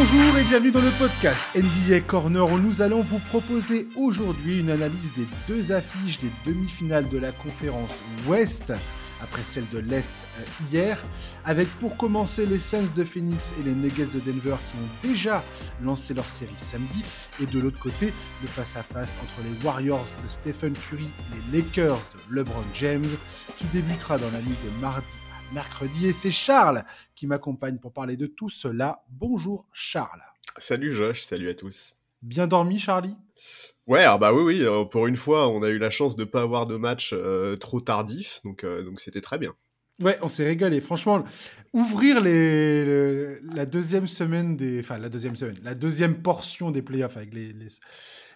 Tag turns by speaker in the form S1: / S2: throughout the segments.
S1: Bonjour et bienvenue dans le podcast NBA Corner où nous allons vous proposer aujourd'hui une analyse des deux affiches des demi-finales de la conférence Ouest après celle de l'Est euh, hier, avec pour commencer les Suns de Phoenix et les Nuggets de Denver qui ont déjà lancé leur série samedi, et de l'autre côté, le face-à-face entre les Warriors de Stephen Curry et les Lakers de LeBron James, qui débutera dans la nuit de mardi mercredi. Et c'est Charles qui m'accompagne pour parler de tout cela. Bonjour Charles.
S2: Salut Josh, salut à tous.
S1: Bien dormi Charlie?
S2: Ouais, ah bah oui, oui, euh, pour une fois, on a eu la chance de ne pas avoir de match euh, trop tardif, donc euh, donc c'était très bien.
S1: Ouais, on s'est régalé. Franchement, ouvrir les, la deuxième semaine des, enfin la deuxième semaine, la deuxième portion des playoffs avec les les,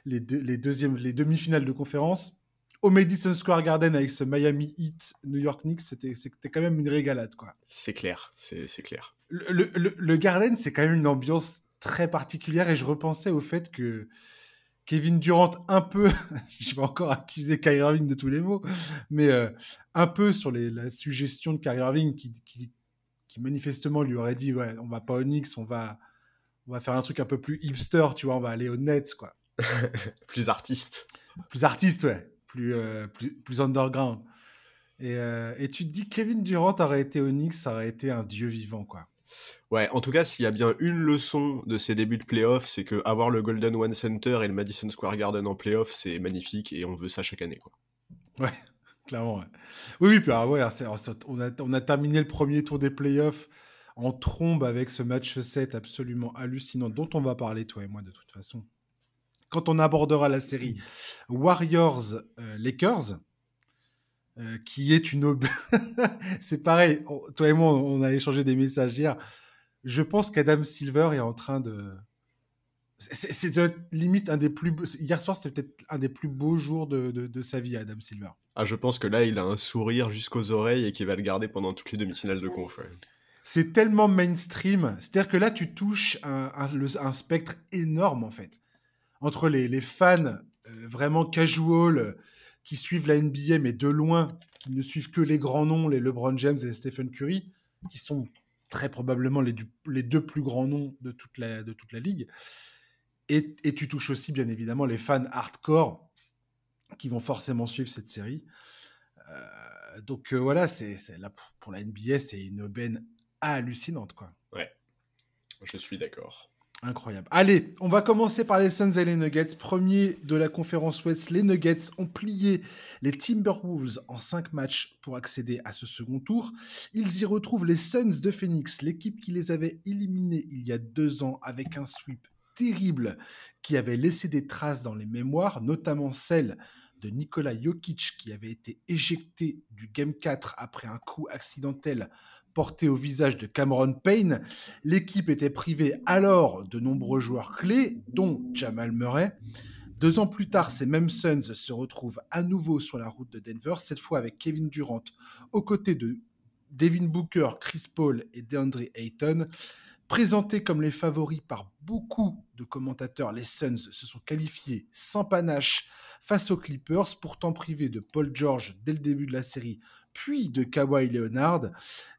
S1: les, les deuxièmes, les demi-finales de conférence au Madison Square Garden avec ce Miami Heat New York Knicks, c'était c'était quand même une régalade quoi.
S2: C'est clair, c'est clair.
S1: Le, le, le Garden, c'est quand même une ambiance très particulière et je repensais au fait que Kevin Durant un peu, je vais encore accuser Kyrie Irving de tous les mots, mais euh, un peu sur les, la suggestion de Kyrie Irving qui, qui, qui, manifestement lui aurait dit ouais on va pas au Knicks, on va on va faire un truc un peu plus hipster, tu vois, on va aller au Nets quoi.
S2: plus artiste.
S1: Plus artiste ouais, plus euh, plus, plus underground. Et, euh, et tu te dis Kevin Durant aurait été Knicks, ça aurait été un dieu vivant quoi.
S2: Ouais, en tout cas, s'il y a bien une leçon de ces débuts de playoffs, c'est que avoir le Golden One Center et le Madison Square Garden en playoffs, c'est magnifique et on veut ça chaque année. Quoi.
S1: Ouais, clairement. Ouais. Oui, oui, puis, ah ouais, on, a, on a terminé le premier tour des playoffs en trombe avec ce match 7 absolument hallucinant, dont on va parler, toi et moi, de toute façon. Quand on abordera la série Warriors-Lakers, euh, qui est une c'est pareil, toi et moi, on a échangé des messages hier. Je pense qu'Adam Silver est en train de. C'est limite un des plus. Hier soir, c'était peut-être un des plus beaux jours de, de, sa vie, Adam Silver.
S2: Ah, je pense que là, il a un sourire jusqu'aux oreilles et qu'il va le garder pendant toutes les demi-finales de conf.
S1: C'est tellement mainstream. C'est-à-dire que là, tu touches un, un, spectre énorme, en fait. Entre les, fans euh, vraiment casual qui suivent la NBA, mais de loin, qui ne suivent que les grands noms, les LeBron James et les Stephen Curry, qui sont très probablement les, deux plus grands noms de toute la, de toute la ligue. Et, tu touches aussi, bien évidemment, les fans hardcore qui vont forcément suivre cette série. Euh, donc euh, voilà, c'est là pour la NBA, c'est une aubaine hallucinante, quoi.
S2: Ouais, je suis d'accord.
S1: Incroyable. Allez, on va commencer par les Suns et les Nuggets. Premier de la conférence Ouest, les Nuggets ont plié les Timberwolves en 5 matchs pour accéder à ce second tour. Ils y retrouvent les Suns de Phoenix, l'équipe qui les avait éliminés il y a deux ans avec un sweep terrible qui avait laissé des traces dans les mémoires, notamment celle de Nikola Jokic qui avait été éjecté du Game 4 après un coup accidentel porté au visage de Cameron Payne. L'équipe était privée alors de nombreux joueurs clés, dont Jamal Murray. Deux ans plus tard, ces mêmes Suns se retrouvent à nouveau sur la route de Denver, cette fois avec Kevin Durant aux côtés de Devin Booker, Chris Paul et DeAndre Ayton. Présentés comme les favoris par beaucoup de commentateurs, les Suns se sont qualifiés sans panache face aux Clippers, pourtant privés de Paul George dès le début de la série puis de Kawhi Leonard.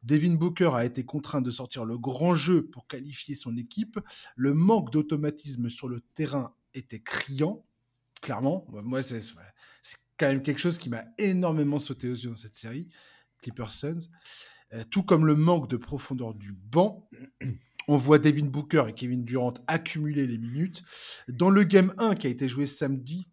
S1: Devin Booker a été contraint de sortir le grand jeu pour qualifier son équipe. Le manque d'automatisme sur le terrain était criant, clairement. Moi, c'est quand même quelque chose qui m'a énormément sauté aux yeux dans cette série, Clippers Suns. Euh, tout comme le manque de profondeur du banc. On voit Devin Booker et Kevin Durant accumuler les minutes. Dans le Game 1 qui a été joué samedi,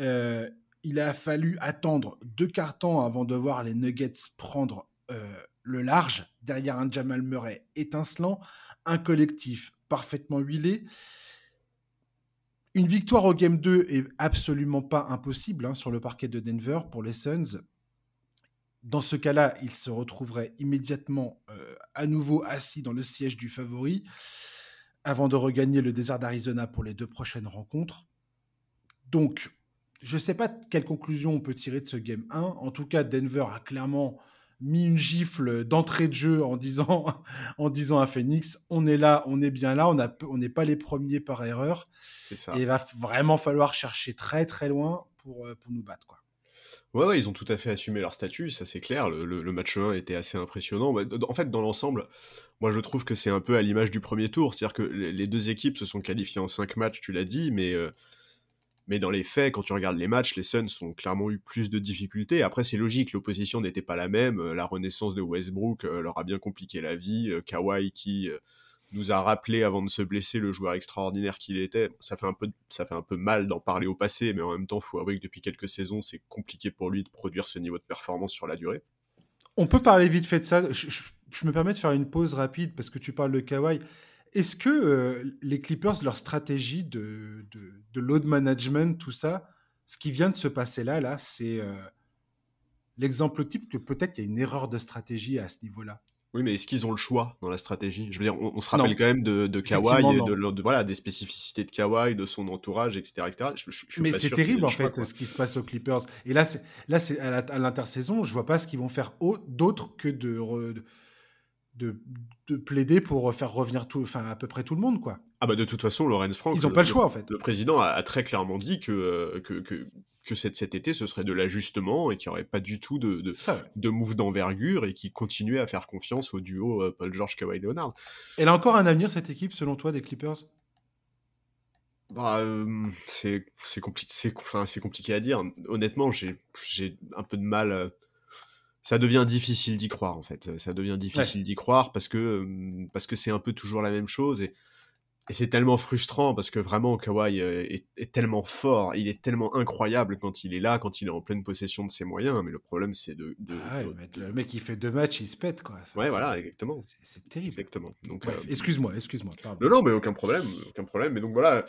S1: euh, il a fallu attendre deux cartons avant de voir les Nuggets prendre euh, le large derrière un Jamal Murray étincelant, un collectif parfaitement huilé. Une victoire au Game 2 est absolument pas impossible hein, sur le parquet de Denver pour les Suns. Dans ce cas-là, ils se retrouveraient immédiatement euh, à nouveau assis dans le siège du favori avant de regagner le désert d'Arizona pour les deux prochaines rencontres. Donc, je ne sais pas quelle conclusion on peut tirer de ce game 1. En tout cas, Denver a clairement mis une gifle d'entrée de jeu en disant, en disant à Phoenix, on est là, on est bien là, on n'est pas les premiers par erreur. Et il va vraiment falloir chercher très très loin pour, euh, pour nous battre. Quoi.
S2: Ouais, ouais, ils ont tout à fait assumé leur statut, ça c'est clair. Le, le- le match 1 était assez impressionnant. Ouais, En fait, dans l'ensemble, moi je trouve que c'est un peu à l'image du premier tour. C'est-à-dire que les les deux équipes se sont qualifiées en 5 matchs, tu l'as dit, mais, euh, mais dans les faits, quand tu regardes les matchs, les Suns ont clairement eu plus de difficultés. Après, c'est logique, l'opposition n'était pas la même. Euh, La renaissance de Westbrook euh, leur a bien compliqué la vie. Euh, Kawhi qui nous a rappelé avant de se blesser le joueur extraordinaire qu'il était. Ça fait un peu, mal d'en parler au passé, mais en même temps, faut avouer que depuis quelques saisons, c'est compliqué pour lui de produire ce niveau de performance sur la durée.
S1: On peut parler vite fait de ça. Je- je me permets de faire une pause rapide parce que tu parles de Kawhi. Est-ce que euh, les Clippers, leur stratégie de, de, de load management, tout ça, ce qui vient de se passer là, là, c'est euh, l'exemple type que peut-être il y a une erreur de stratégie à ce niveau-là?
S2: Oui, mais est-ce qu'ils ont le choix dans la stratégie? Je veux dire, on, on se rappelle
S1: Non.
S2: quand même de, de Kawhi et de, voilà, des spécificités de Kawhi, de son entourage, etc. etc. Je- je- je suis
S1: Mais c'est terrible
S2: le
S1: en fait ce qui se passe aux Clippers. Et là, c'est là, c'est à l'intersaison, je vois pas ce qu'ils vont faire au- d'autre que de, re- de, de plaider pour faire revenir tout, enfin à peu près tout le monde quoi.
S2: Ah bah de toute façon, Lorenz Frank,
S1: Ils ont pas le choix en fait.
S2: le président a, a très clairement dit que, euh, que, que, que cet, cet été, ce serait de l'ajustement et qu'il n'y aurait pas du tout de, de,
S1: C'est ça. ouais.
S2: de move d'envergure et qui continuait à faire confiance au duo euh, Paul George Kawhi Leonard.
S1: Elle a encore un avenir cette équipe selon toi des Clippers?
S2: Bah, euh, c'est compliqué, c'est enfin, compliqué à dire. Honnêtement, j'ai j'ai un peu de mal. euh, Ça devient difficile d'y croire en fait. Ça devient difficile d'y croire parce que parce que c'est un peu toujours la même chose et, et c'est tellement frustrant parce que vraiment Kawhi euh, est, est tellement fort, il est tellement incroyable quand il est là, quand il est en pleine possession de ses moyens. Mais le problème c'est de, de-
S1: Ah ouais,
S2: de-
S1: mais le mec il fait deux matchs, il se pète quoi. Enfin,
S2: ouais voilà exactement
S1: C'est terrible.
S2: exactement. Donc euh,
S1: excuse-moi, excuse-moi.
S2: Non, non, mais aucun problème, aucun problème. Mais donc voilà.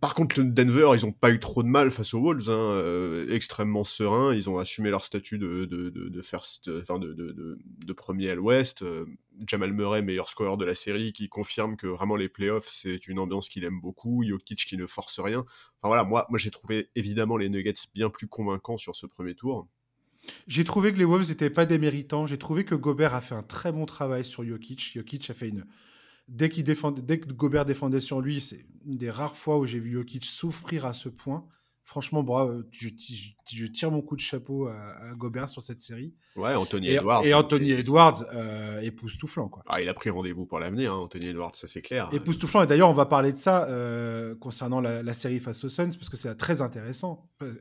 S2: Par contre, Denver, ils ont pas eu trop de mal face aux Wolves, hein, euh, extrêmement sereins. Ils ont assumé leur statut de, de, de, premier à l'Ouest. Euh, Jamal Murray, meilleur scoreur de la série, qui confirme que vraiment les playoffs, c'est une ambiance qu'il aime beaucoup. Jokic qui ne force rien. Enfin voilà, moi, moi j'ai trouvé évidemment les Nuggets bien plus convaincants sur ce premier tour.
S1: J'ai trouvé que les Wolves n'étaient pas des méritants. J'ai trouvé que Gobert a fait un très bon travail sur Jokic. Jokic a fait une. Dès, qu'il défendait, dès que Gobert défendait sur lui, c'est une des rares fois où j'ai vu Jokic souffrir à ce point. Franchement, bravo, je, je- je tire mon coup de chapeau à, à Gobert sur cette série.
S2: Ouais, Anthony
S1: Et,
S2: Edwards.
S1: et Anthony Edwards, euh, époustouflant. Quoi.
S2: Ah, il a pris rendez-vous pour l'avenir, hein, Anthony Edwards, ça c'est clair.
S1: Époustouflant. Et d'ailleurs, on va parler de ça euh, concernant la, la série face aux Suns, parce que c'est très intéressant. Euh,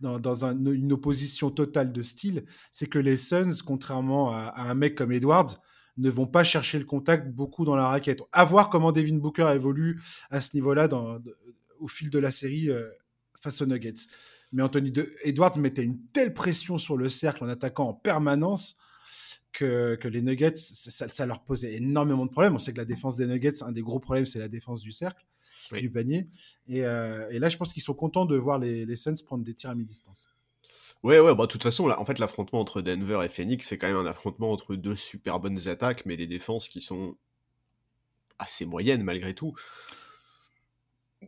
S1: Dans, dans un- une opposition totale de style, c'est que les Suns, contrairement à, à un mec comme Edwards, ne vont pas chercher le contact beaucoup dans la raquette. À voir comment Devin Booker évolue à ce niveau-là au fil de la série euh, face aux Nuggets. Mais Anthony de- Edwards mettait une telle pression sur le cercle en attaquant en permanence que, que les Nuggets, ça, ça- ça leur posait énormément de problèmes. On sait que la défense des Nuggets, un des gros problèmes, c'est la défense du cercle,
S2: Oui.
S1: du panier. Et, euh, et là, je pense qu'ils sont contents de voir les, les Suns prendre des tirs à mi-distance.
S2: Ouais, ouais, bah, de toute façon, là, en fait, l'affrontement entre Denver et Phoenix, c'est quand même un affrontement entre deux super bonnes attaques, mais des défenses qui sont assez moyennes malgré tout.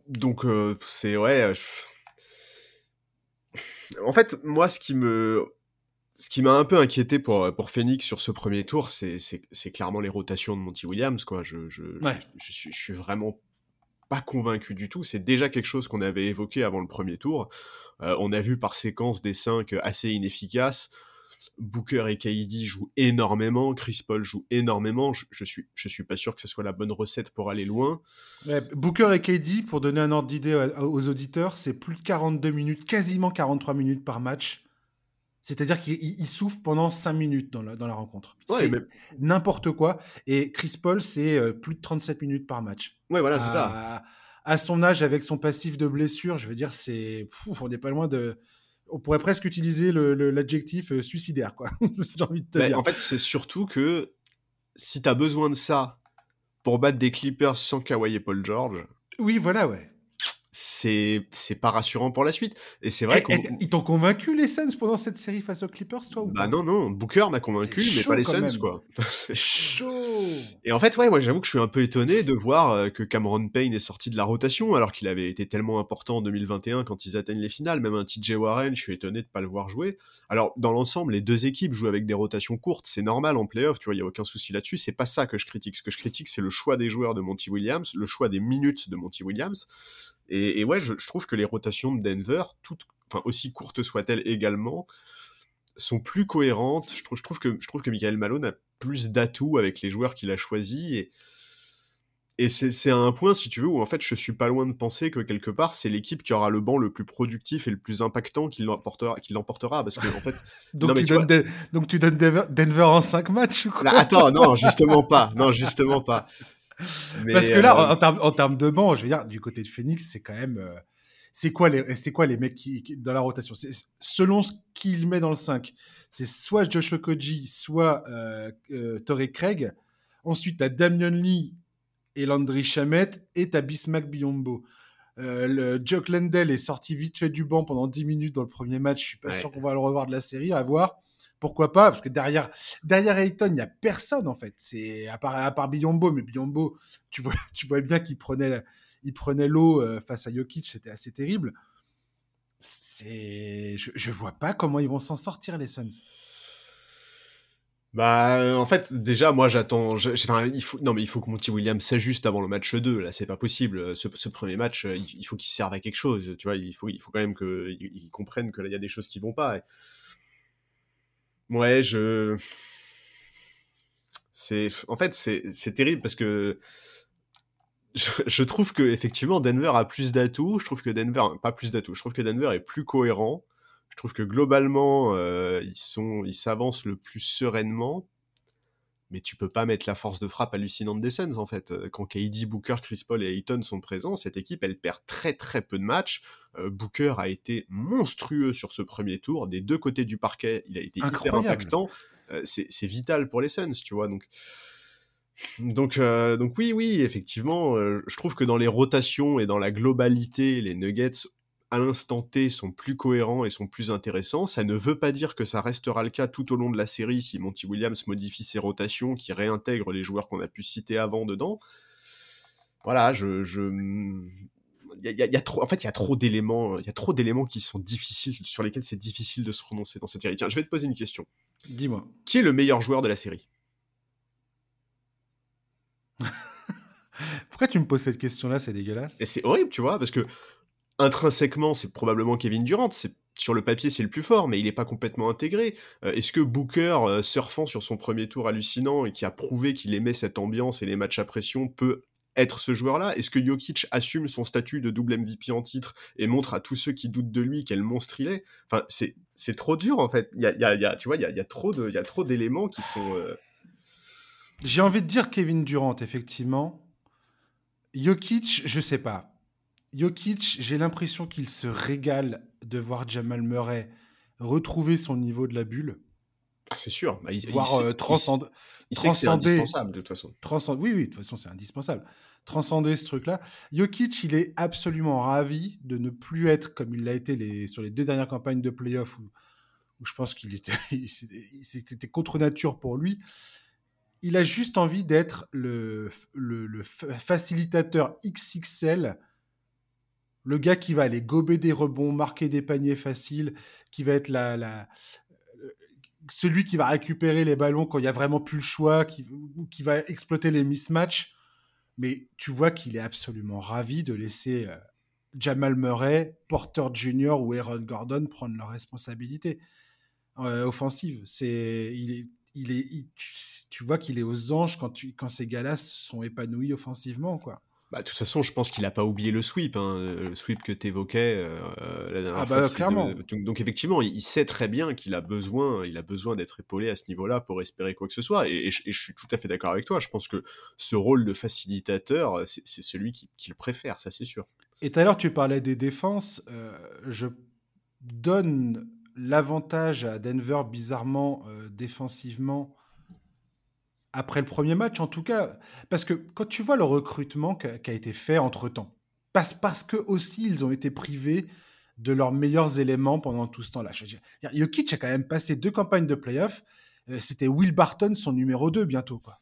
S2: Donc, euh, c'est, ouais. je- En fait, moi, ce qui me. Ce qui m'a un peu inquiété pour, pour Phoenix sur ce premier tour, c'est clairement les rotations de Monty Williams, quoi. Je, je,
S1: Ouais.
S2: je, je suis, je suis vraiment pas convaincu du tout. C'est déjà quelque chose qu'on avait évoqué avant le premier tour. Euh, on a vu par séquence des 5 assez inefficaces. Booker et KD jouent énormément, Chris Paul joue énormément. Je, suis, je suis pas sûr que ce soit la bonne recette pour aller loin.
S1: Booker et KD, pour donner un ordre d'idée aux auditeurs, c'est plus de 42 minutes, quasiment 43 minutes par match. C'est-à-dire ils souffrent pendant 5 minutes dans la, dans la rencontre.
S2: Ouais,
S1: c'est
S2: mais-
S1: n'importe quoi. Et Chris Paul, c'est euh, plus de 37 minutes par match.
S2: Ouais, voilà, c'est ça.
S1: à son âge, avec son passif de blessure, je veux dire, c'est, on n'est pas loin de. On pourrait presque utiliser le- le- l'adjectif euh, suicidaire, quoi. J'ai envie de te
S2: Mais
S1: dire.
S2: en fait, c'est surtout que si t'as besoin de ça pour battre des Clippers sans Kawhi et Paul George,
S1: Oui, voilà, ouais.
S2: C'est c'est pas rassurant pour la suite. Et c'est vrai qu'on.
S1: ils t'ont convaincu les Suns pendant cette série face aux Clippers, toi ou
S2: Bah non, non, Booker m'a convaincu,
S1: C'est
S2: mais pas les Suns,
S1: même.
S2: quoi.
S1: Chaud.
S2: Et en fait, ouais, moi j'avoue que je suis un peu étonné de voir euh, que Cameron Payne est sorti de la rotation alors qu'il avait été tellement important en 2021 quand ils atteignent les finales. Même un TJ Warren, je suis étonné de pas le voir jouer. Alors, dans l'ensemble, les deux équipes jouent avec des rotations courtes, c'est normal en playoff, tu vois, il y a aucun souci là-dessus. C'est pas ça que je critique. Ce que je critique, c'est le choix des joueurs de Monty Williams, le choix des minutes de Monty Williams. Et, et ouais, je, je trouve que les rotations de Denver, toutes, enfin aussi courtes soient-elles également, sont plus cohérentes. Je trouve, je trouve que je trouve que Michael Malone a plus d'atouts avec les joueurs qu'il a choisis et et c'est à un point, si tu veux, où en fait, je suis pas loin de penser que quelque part, c'est l'équipe qui aura le banc le plus productif et le plus impactant qui l'emportera, qui l'emportera, parce que en fait.
S1: donc, tu donnes donc, tu donnes Denver, en 5 matchs ou quoi?
S2: Attends, non, justement pas, non, justement pas.
S1: Parce que là, euh, en, termes, de banc, je veux dire, du côté de Phoenix, c'est quand même. Euh, c'est quoi les, c'est quoi les mecs qui, dans la rotation? Selon ce qu'il met dans le 5, c'est soit Josh Okoji, soit euh, euh Torrey Craig. Ensuite, tu as Damian Lee et Landry Chamet et ta Bismack Biombo. Le Jock Lendell est sorti vite fait du banc pendant 10 minutes dans le premier match. Je suis pas sûr qu'on va le revoir de la série. À voir. Pourquoi pas Parce que derrière, derrière Ayton, il n'y a personne en fait. C'est à part, à part Biombo, mais Biombo, tu vois, tu vois bien qu'il prenait, il prenait l'eau euh, face à Jokic. C'était assez terrible. C'est, je, je vois pas comment ils vont s'en sortir les Suns.
S2: Bah, euh, en fait, déjà, moi, j'attends. Non, mais il faut que Monty Williams s'ajuste avant le match 2. Là, c'est pas possible. Ce, ce premier match, euh, il, faut qu'il serve à quelque chose. Tu vois, il faut, il faut quand même qu'ils comprennent que là, il y a des choses qui vont pas. Ouais, je. C'est. En fait, c'est terrible parce que. Je, je, trouve que effectivement Denver a plus d'atouts. Je trouve que Denver, pas plus d'atouts. Je trouve que Denver est plus cohérent. Je trouve que globalement, euh, ils sont, ils s'avancent le plus sereinement. Mais tu peux pas mettre la force de frappe hallucinante des Suns en fait. Euh, quand KD, Booker, Chris Paul et Ayton sont présents, cette équipe elle perd très très peu de matchs. Euh, Booker a été monstrueux sur ce premier tour. Des deux côtés du parquet, il a été hyper impactant. c'est vital pour les Suns, tu vois. Donc, donc, donc oui, oui, effectivement, je trouve que dans les rotations et dans la globalité, les Nuggets à l'instant T sont plus cohérents et sont plus intéressants. Ça ne veut pas dire que ça restera le cas tout au long de la série si Monty Williams modifie ses rotations, qui réintègre les joueurs qu'on a pu citer avant dedans. Voilà, je, y, a, trop, en fait, il y a trop d'éléments, il y a trop d'éléments qui sont difficiles, sur lesquels c'est difficile de se prononcer dans cette série. Tiens, je vais te poser une question.
S1: Dis-moi.
S2: Qui est le meilleur joueur de la série?
S1: Pourquoi tu me poses cette question-là? C'est dégueulasse.
S2: Et c'est horrible, tu vois, parce que intrinsèquement, c'est probablement Kevin Durant. C'est sur le papier, c'est le plus fort, mais il n'est pas complètement intégré. Euh, est-ce que Booker, euh, surfant sur son premier tour hallucinant et qui a prouvé qu'il aimait cette ambiance et les matchs à pression, peut être ce joueur-là? Est-ce que Jokic assume son statut de double MVP en titre et montre à tous ceux qui doutent de lui quel monstre il est? Enfin, c'est, trop dur en fait. Il y a, y a, tu vois, il y y a trop de, y a trop d'éléments qui sont. Euh,
S1: J'ai envie de dire Kevin Durant, effectivement. Jokic, je sais pas. Jokic, j'ai l'impression qu'il se régale de voir Jamal Murray retrouver son niveau de la bulle.
S2: Ah, c'est sûr.
S1: Bah, il, voir euh, transcender.
S2: c'est indispensable de toute façon.
S1: oui, oui, de toute façon, c'est indispensable. Transcender ce truc-là. Jokic, il est absolument ravi de ne plus être comme il l'a été les, sur les deux dernières campagnes de playoff où, où je pense qu'il était, c'était contre nature pour lui. Il a juste envie d'être le, le, le facilitateur XXL le gars qui va aller gober des rebonds, marquer des paniers faciles, qui va être la, celui qui va récupérer les ballons quand il y a vraiment plus le choix, qui, va exploiter les mismatchs. Mais tu vois qu'il est absolument ravi de laisser euh, Jamal Murray, Porter Jr. ou Aaron Gordon prendre leurs responsabilités euh, offensives. C'est, il est, il est, tu, vois qu'il est aux anges quand ces gars-là sont épanouis offensivement, quoi.
S2: Bah, de toute façon, je pense qu'il n'a pas oublié le sweep, hein, euh, le sweep que tu évoquais euh, la dernière
S1: ah bah, clairement.
S2: Donc, effectivement, il sait très bien qu'il a besoin, il a besoin d'être épaulé à ce niveau-là pour espérer quoi que ce soit. Et, je suis tout à fait d'accord avec toi. Je pense que ce rôle de facilitateur, c'est celui qu'il préfère, ça c'est sûr.
S1: Et tout à l'heure, tu parlais des défenses. Euh, je donne l'avantage à Denver, bizarrement, défensivement, après le premier match, en tout cas, parce que quand tu vois le recrutement qui a, été fait entre-temps, parce, parce que aussi ils ont été privés de leurs meilleurs éléments pendant tout ce temps-là. Jokic a quand même passé deux campagnes de playoffs. Euh, c'était Will Barton, son numéro 2 bientôt. Quoi.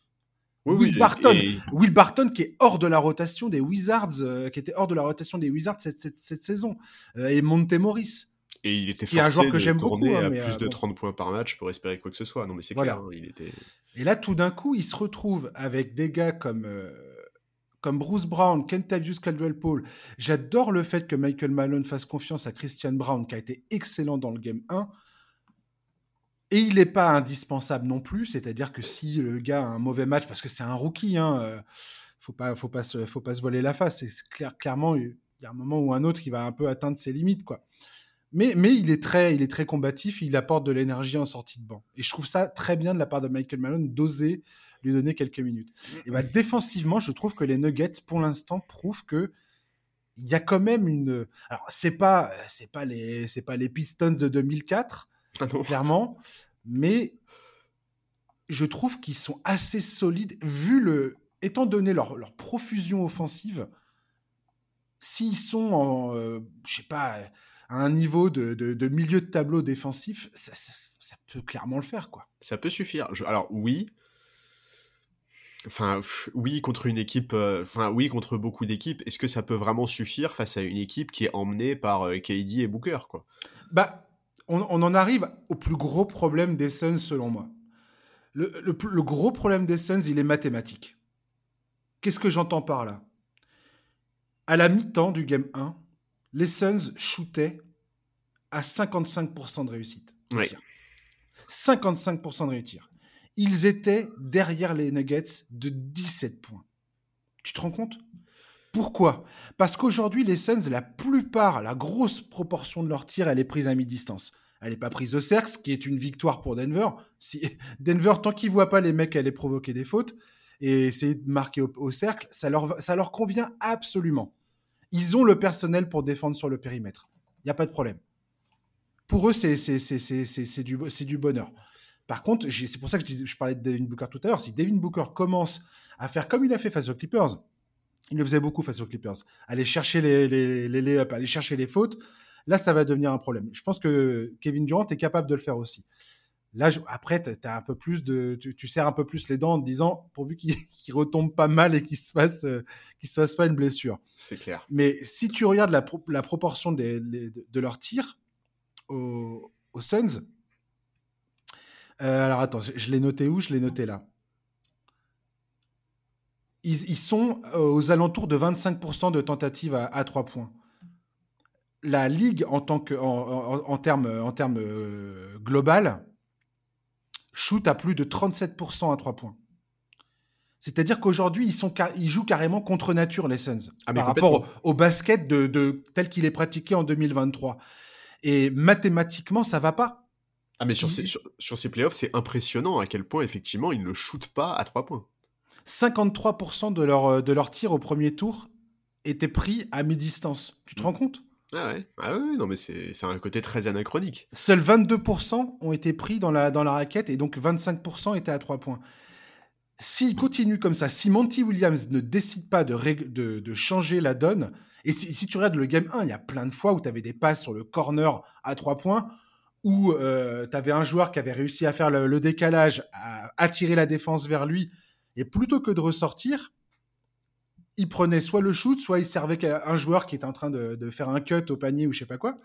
S1: Will, Barton, Will Barton qui est hors de la rotation des Wizards, euh, qui était hors de la rotation des Wizards cette, cette, saison. Euh, et Monte Morris.
S2: Et il était forcé un joueur que j'aime beaucoup, hein, à plus de 30 points par match pour espérer quoi que ce soit. Non, mais c'est clair. Hein, il était...
S1: Et là, tout d'un coup, il se retrouve avec des gars comme, euh, comme Bruce Brown, Kentavious Caldwell-Pope. J'adore le fait que Michael Malone fasse confiance à Christian Brown, qui a été excellent dans le game 1. Et il n'est pas indispensable non plus, c'est-à-dire que si le gars a un mauvais match, parce que c'est un rookie, hein, euh, faut pas, faut pas se, faut pas se voler la face. C'est clair, clairement, il y a un moment ou un autre qui va un peu atteindre ses limites, quoi. Mais, mais il est très, il est très combatif, il apporte de l'énergie en sortie de banc. Et je trouve ça très bien de la part de Michael Malone d'oser lui donner quelques minutes. Et bah, défensivement, je trouve que les Nuggets, pour l'instant, prouvent que il y a quand même une. Alors, c'est pas, c'est pas les, c'est pas les Pistons de 2004, ah clairement, mais je trouve qu'ils sont assez solides vu le, étant donné leur, leur profusion offensive. S'ils sont en, euh, je sais pas, à un niveau de, de, milieu de tableau défensif, ça, ça, peut clairement le faire, quoi.
S2: Ça peut suffire. alors oui, Enfin, oui, contre une équipe, euh, enfin, oui, contre beaucoup d'équipes, est-ce que ça peut vraiment suffire face à une équipe qui est emmenée par euh, KD et Booker, quoi?
S1: Bah, on, en arrive au plus gros problème des Suns, selon moi. Le, le, gros problème des Suns, il est mathématique. Qu'est-ce que j'entends par là? À la mi-temps du Game 1, les Suns shootaient à 55% de réussite.
S2: Oui.
S1: 55% de réussite ils étaient derrière les Nuggets de 17 points. Tu te rends compte? Pourquoi? Parce qu'aujourd'hui, les Suns, la plupart, la grosse proportion de leurs tirs, elle est prise à mi-distance. Elle n'est pas prise au cercle, ce qui est une victoire pour Denver. Si Denver, tant qu'ils ne voient pas les mecs aller provoquer des fautes et essayer de marquer au, cercle, ça leur, ça leur convient absolument. Ils ont le personnel pour défendre sur le périmètre. Il n'y a pas de problème. Pour eux, c'est du, du bonheur. Par contre, c'est pour ça que je, parlais de Devin Booker tout à l'heure. Si Devin Booker commence à faire comme il a fait face aux Clippers, il le faisait beaucoup face aux Clippers, aller chercher les, les, les aller chercher les fautes, là, ça va devenir un problème. Je pense que Kevin Durant est capable de le faire aussi. Là, après, tu as un peu plus de, tu, serres un peu plus les dents en te disant, pourvu qu'il ne retombe pas mal et qu'il se fasse, euh, se fasse pas une blessure.
S2: C'est clair.
S1: Mais si tu regardes la, la proportion des, de leurs tirs aux, aux Suns, euh, alors attends, je, l'ai noté où? Je l'ai noté là. Ils, sont euh, aux alentours de 25% de tentatives à, 3 points. La ligue en tant que en, termes en euh, global shoot à plus de 37% à 3 points. C'est-à-dire qu'aujourd'hui, ils, sont, ils jouent carrément contre nature, les Suns, ah, par rapport au, basket de, de tel qu'il est pratiqué en 2023. Et mathématiquement, ça va pas.
S2: Ah, mais sur, ces, sur, ces playoffs, c'est impressionnant à quel point, effectivement, ils ne shootent pas à 3 points.
S1: 53% de leurs euh, de leur tirs au premier tour étaient pris à mi-distance. Tu te rends compte?
S2: Ah ouais. ah non mais c'est un côté très anachronique.
S1: Seuls 22% ont été pris dans la, dans la raquette et donc 25% étaient à 3 points. S'il continue comme ça, si Monty Williams ne décide pas de, de, changer la donne, et si, si, tu regardes le game 1, il y a plein de fois où tu avais des passes sur le corner à 3 points, où euh, tu avais un joueur qui avait réussi à faire le, décalage, à attirer la défense vers lui, et plutôt que de ressortir, il prenait soit le shoot, soit il servait un joueur qui était en train de, faire un cut au panier ou je sais pas quoi.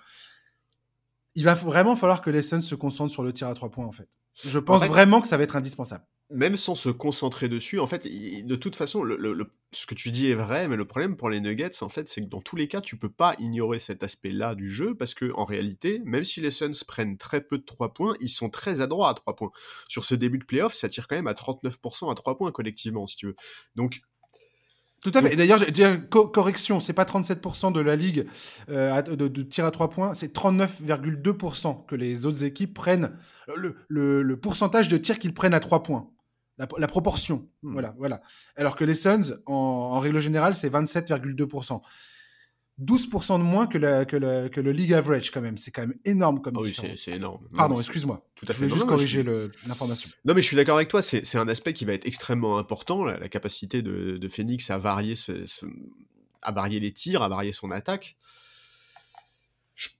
S1: Il va vraiment falloir que les Suns se concentrent sur le tir à trois points en fait. Je pense vraiment que ça va être indispensable
S2: même sans se concentrer dessus, en fait, de toute façon, le, ce que tu dis est vrai, mais le problème pour les Nuggets, en fait, c'est que dans tous les cas, tu peux pas ignorer cet aspect-là du jeu, parce que en réalité, même si les Suns prennent très peu de 3 points, ils sont très adroits à 3 points. Sur ce début de playoff, ça tire quand même à 39% à 3 points collectivement, si tu veux. Donc,
S1: tout à fait. Et d'ailleurs, co correction, c'est pas 37% de la ligue euh, de, de, tir à 3 points, c'est 39,2% que les autres équipes prennent, le, le pourcentage de tirs qu'ils prennent à 3 points. La, proportion. Hmm. Voilà, voilà. Alors que les Suns, en, règle générale, c'est 27,2%. 12% de moins que, que, le League Average, quand même. C'est quand même énorme comme
S2: ah oui, c'est énorme.
S1: Pardon, excuse-moi. Tout à fait. Je voulais juste corriger l'information.
S2: Non, mais je suis d'accord avec toi. C'est un aspect qui va être extrêmement important, la, capacité de, Phoenix à varier, à varier les tirs, à varier son attaque.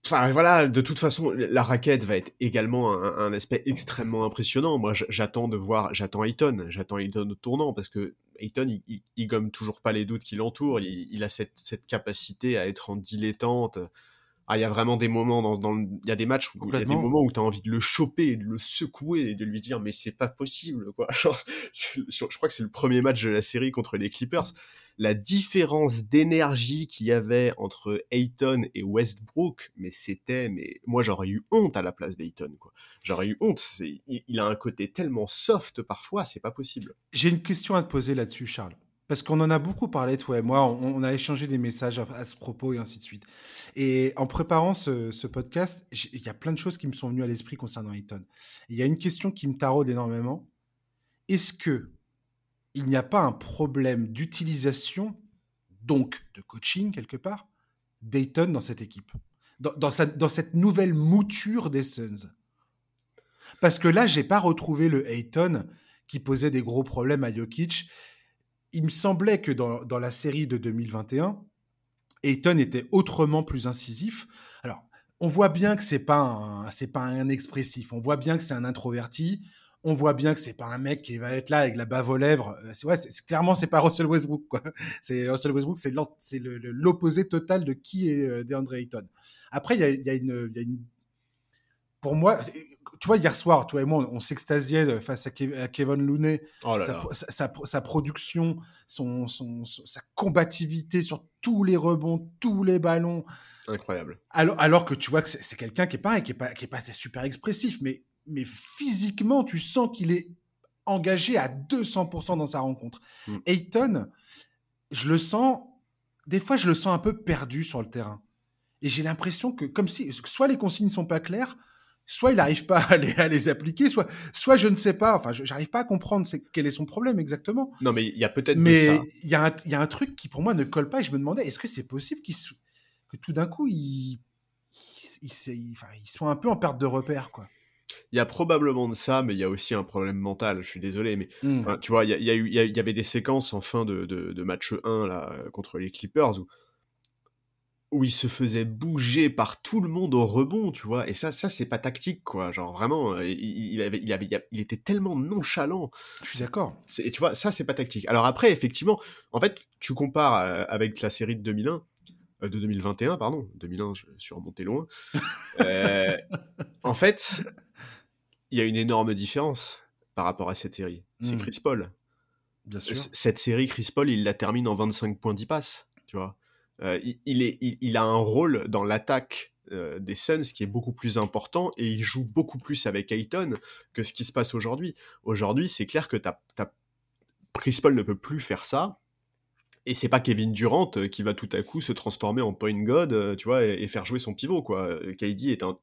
S2: Enfin voilà, de toute façon, la raquette va être également un, aspect extrêmement impressionnant. Moi, j'attends de voir, j'attends Ayton, j'attends Ayton au tournant parce que Ayton, il, gomme toujours pas les doutes qui l'entourent. Il, a cette, capacité à être en dilettante, Ah, il y a vraiment des moments dans, dans il y a des matchs où il y a des moments où tu as envie de le choper et de le secouer et de lui dire mais c'est pas possible quoi. je crois que c'est le premier match de la série contre les Clippers. La différence d'énergie qu'il y avait entre Ayton et Westbrook, mais c'était mais moi j'aurais eu honte à la place d'Ayton quoi. J'aurais eu honte, il, il a un côté tellement soft parfois, c'est pas possible.
S1: J'ai une question à te poser là-dessus Charles. Parce qu'on en a beaucoup parlé, toi et moi, on, a échangé des messages à, ce propos et ainsi de suite. Et en préparant ce, podcast, il y a plein de choses qui me sont venues à l'esprit concernant Ayton. Il y a une question qui me taraude énormément. Est-ce que il n'y a pas un problème d'utilisation, donc de coaching quelque part, d'Ayton dans cette équipe, dans, cette nouvelle mouture des Suns Parce que là, j'ai pas retrouvé le Ayton qui posait des gros problèmes à Jokic il me semblait que dans, la série de 2021, Ayton était autrement plus incisif. Alors, on voit bien que c'est pas c'est pas un expressif. On voit bien que c'est un introverti. On voit bien que c'est pas un mec qui va être là avec la bave aux lèvres. Euh, c'est ouais, c'est, clairement c'est pas Russell Westbrook quoi. C'est Russell Westbrook, c'est, l'opposé total de qui est euh, DeAndre Ayton. Après, il y a, une, pour moi, tu vois, hier soir, toi et moi, on, s'extasiait face à, Kevin Looney, oh sa, production, son, sa combativité sur tous les rebonds, tous les ballons.
S2: Incroyable.
S1: Alors, alors que tu vois que c'est quelqu'un qui est pareil, qui est pas, qui est pas super expressif, mais, mais physiquement, tu sens qu'il est engagé à 200% dans sa rencontre. Mm. Ayton, je le sens, des fois, je le sens un peu perdu sur le terrain. Et j'ai l'impression que, comme si, soit les consignes sont pas claires, soit il n'arrive pas à les, appliquer, soit, soit je ne sais pas. Enfin, je n'arrive pas à comprendre quel est son problème exactement.
S2: Non, mais il y a peut-être.
S1: Mais il y, a un, y a un truc qui pour moi ne colle pas et je me demandais est-ce que c'est possible que tout d'un coup il, soit un peu en perte de repère, quoi.
S2: Il y a probablement de ça, mais il y a aussi un problème mental. Je suis désolé, mais mmh. tu vois, il y, a, il y, avait des séquences en fin de, de, de match 1 là, contre les Clippers où où il se faisait bouger par tout le monde au rebond, tu vois. Et ça, ça c'est pas tactique, quoi. Genre vraiment, euh, il, avait, il, avait, il était tellement nonchalant.
S1: Je suis d'accord.
S2: Et tu vois, ça, c'est pas tactique. Alors après, effectivement, en fait, tu compares euh, avec la série de 2001, euh, de 2021, pardon. 2001, je suis remonté loin. en fait, il y a une énorme différence par rapport à cette série. C'est mmh. Chris Paul.
S1: Bien sûr.
S2: Cette série, Chris Paul, il la termine en 25 points 10 passes, tu vois. Euh, il, est, il, a un rôle dans l'attaque euh, des Suns qui est beaucoup plus important et il joue beaucoup plus avec Ayton que ce qui se passe aujourd'hui. Aujourd'hui, c'est clair que Chris Paul ne peut plus faire ça. Et c'est pas Kevin Durant euh, qui va tout à coup se transformer en point god, tu vois, et, faire jouer son pivot, quoi. KD est un,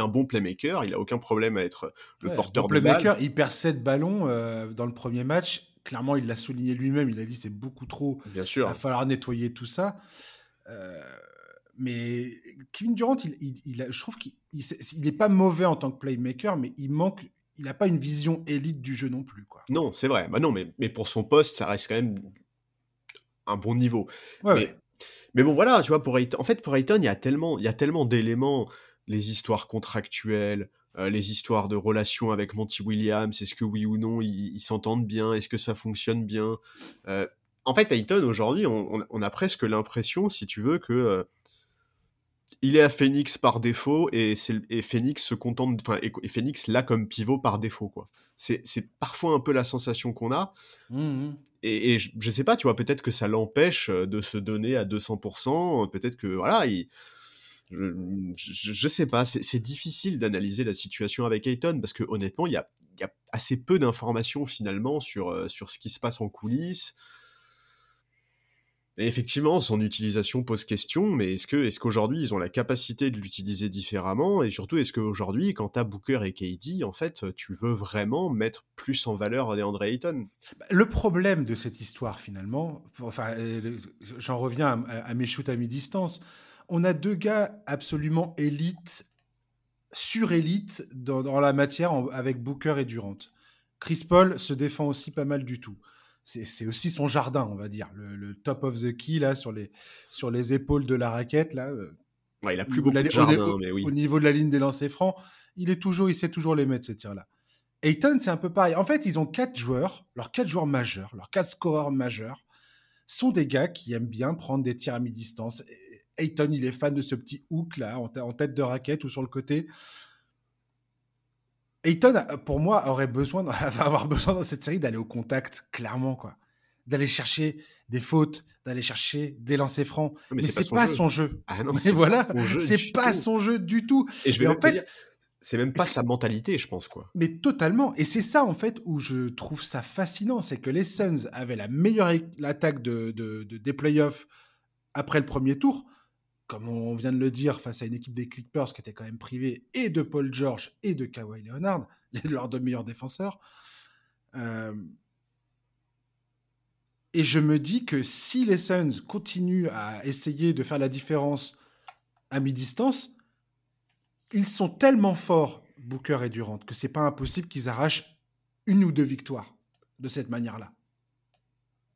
S2: un bon playmaker, il a aucun problème à être le porteur de playmaker.
S1: Il perd 7 ballons dans le premier match. Clairement, il l'a souligné lui-même. Il a dit c'est beaucoup trop.
S2: Bien sûr.
S1: Il va falloir nettoyer tout ça. Euh, mais Kevin Durant, il, il, je trouve qu'il n'est pas mauvais en tant que playmaker, mais il manque, il n'a pas une vision élite du jeu non plus. Quoi.
S2: Non, c'est vrai. Bah non, mais, mais pour son poste, ça reste quand même un bon niveau.
S1: mais,
S2: mais, bon, voilà, tu vois, pour en fait, pour Ayton, il y a tellement, il y a tellement d'éléments, les histoires contractuelles, euh, les histoires de relations avec Monty Williams, est-ce que oui ou non ils s'entendent bien, est-ce que ça fonctionne bien. Euh, en fait, Ayton, aujourd'hui, on, a presque l'impression, si tu veux, que euh, il est à Phoenix par défaut et, Phoenix se contente, enfin, et, Phoenix l'a comme pivot par défaut, quoi. C'est parfois un peu la sensation qu'on a.
S1: Mmh, mmh.
S2: Et, je, ne sais pas, tu vois, peut-être que ça l'empêche de se donner à 200%, peut-être que, voilà, il, je, je, sais pas, c'est difficile d'analyser la situation avec Ayton parce que honnêtement, il y a, assez peu d'informations finalement sur, sur ce qui se passe en coulisses. Et effectivement, son utilisation pose question, mais est-ce que est-ce qu'aujourd'hui ils ont la capacité de l'utiliser différemment? Et surtout, est-ce qu'aujourd'hui, quand tu as Booker et KD, en fait, tu veux vraiment mettre plus en valeur DeAndre Ayton?
S1: Bah, Le problème de cette histoire, finalement, enfin, euh, j'en reviens à, mes shoots à mi-distance, on a deux gars absolument élites, sur-élite dans, dans, la matière avec Booker et Durant. Chris Paul se défend aussi pas mal du tout c'est aussi son jardin, on va dire, le, top of the key là sur les sur les épaules de la raquette là. Euh,
S2: il a plus beaucoup de jardin, au, mais oui.
S1: Au niveau de la ligne des lancers francs, il est toujours, il sait toujours les mettre ces tirs là. Ayton, c'est un peu pareil. En fait, ils ont quatre joueurs, leurs quatre joueurs majeurs, leurs quatre scoreurs majeurs sont des gars qui aiment bien prendre des tirs à mi-distance. Ayton, il est fan de ce petit hook là, en, tête de raquette ou sur le côté. Ayton, pour moi, aurait besoin, va avoir besoin dans cette série d'aller au contact, clairement, quoi. D'aller chercher des fautes, d'aller chercher des lancers francs. Mais, c'est pas, son jeu. Ah non, mais voilà, c'est pas son jeu du tout.
S2: Et je vais en fait, c'est même pas sa mentalité, je pense quoi.
S1: Mais totalement. Et c'est ça en fait où je trouve ça fascinant, c'est que les Suns avaient la meilleure attaque de, des playoffs après le premier tour, comme on vient de le dire, face à une équipe des Clippers qui était quand même privée et de Paul George et de Kawhi Leonard, leurs deux meilleurs défenseurs. Euh, et je me dis que si les Suns continuent à essayer de faire la différence à mi-distance, ils sont tellement forts, Booker et Durant, que c'est pas impossible qu'ils arrachent une ou deux victoires de cette manière-là.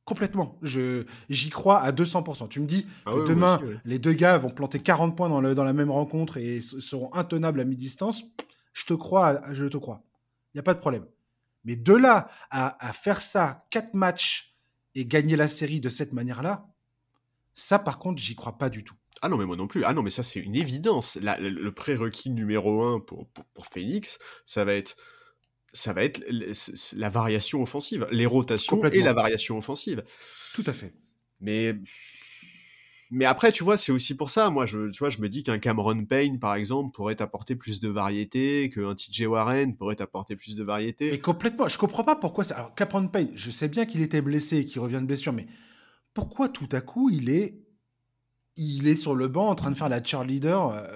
S1: Complètement. Je, j'y crois à 200%. Tu me dis ah que demain, les deux gars vont planter 40 points dans, le, dans la même rencontre et seront intenables à mi-distance. Je te crois, je te crois. Il n'y a pas de problème. Mais de là à, à faire ça, quatre matchs et gagner la série de cette manière-là, ça par contre, j'y crois pas du tout.
S2: Ah non, mais moi non plus. Ah non, mais ça c'est une évidence. le prérequis numéro un pour, pour, Phoenix, ça va être ça va être la variation offensive, les rotations et la variation offensive.
S1: Tout à fait.
S2: Mais mais après, tu vois, c'est aussi pour ça. Moi, je, tu vois, je me dis qu'un Cameron Payne, par exemple, pourrait apporter plus de variété, qu'un TJ Warren pourrait apporter plus de variété.
S1: Et complètement. Je comprends pas pourquoi ça. Alors, Cameron Payne, je sais bien qu'il était blessé et qu'il revient de blessure, mais pourquoi tout à coup il est, il est sur le banc en train de faire la cheerleader euh,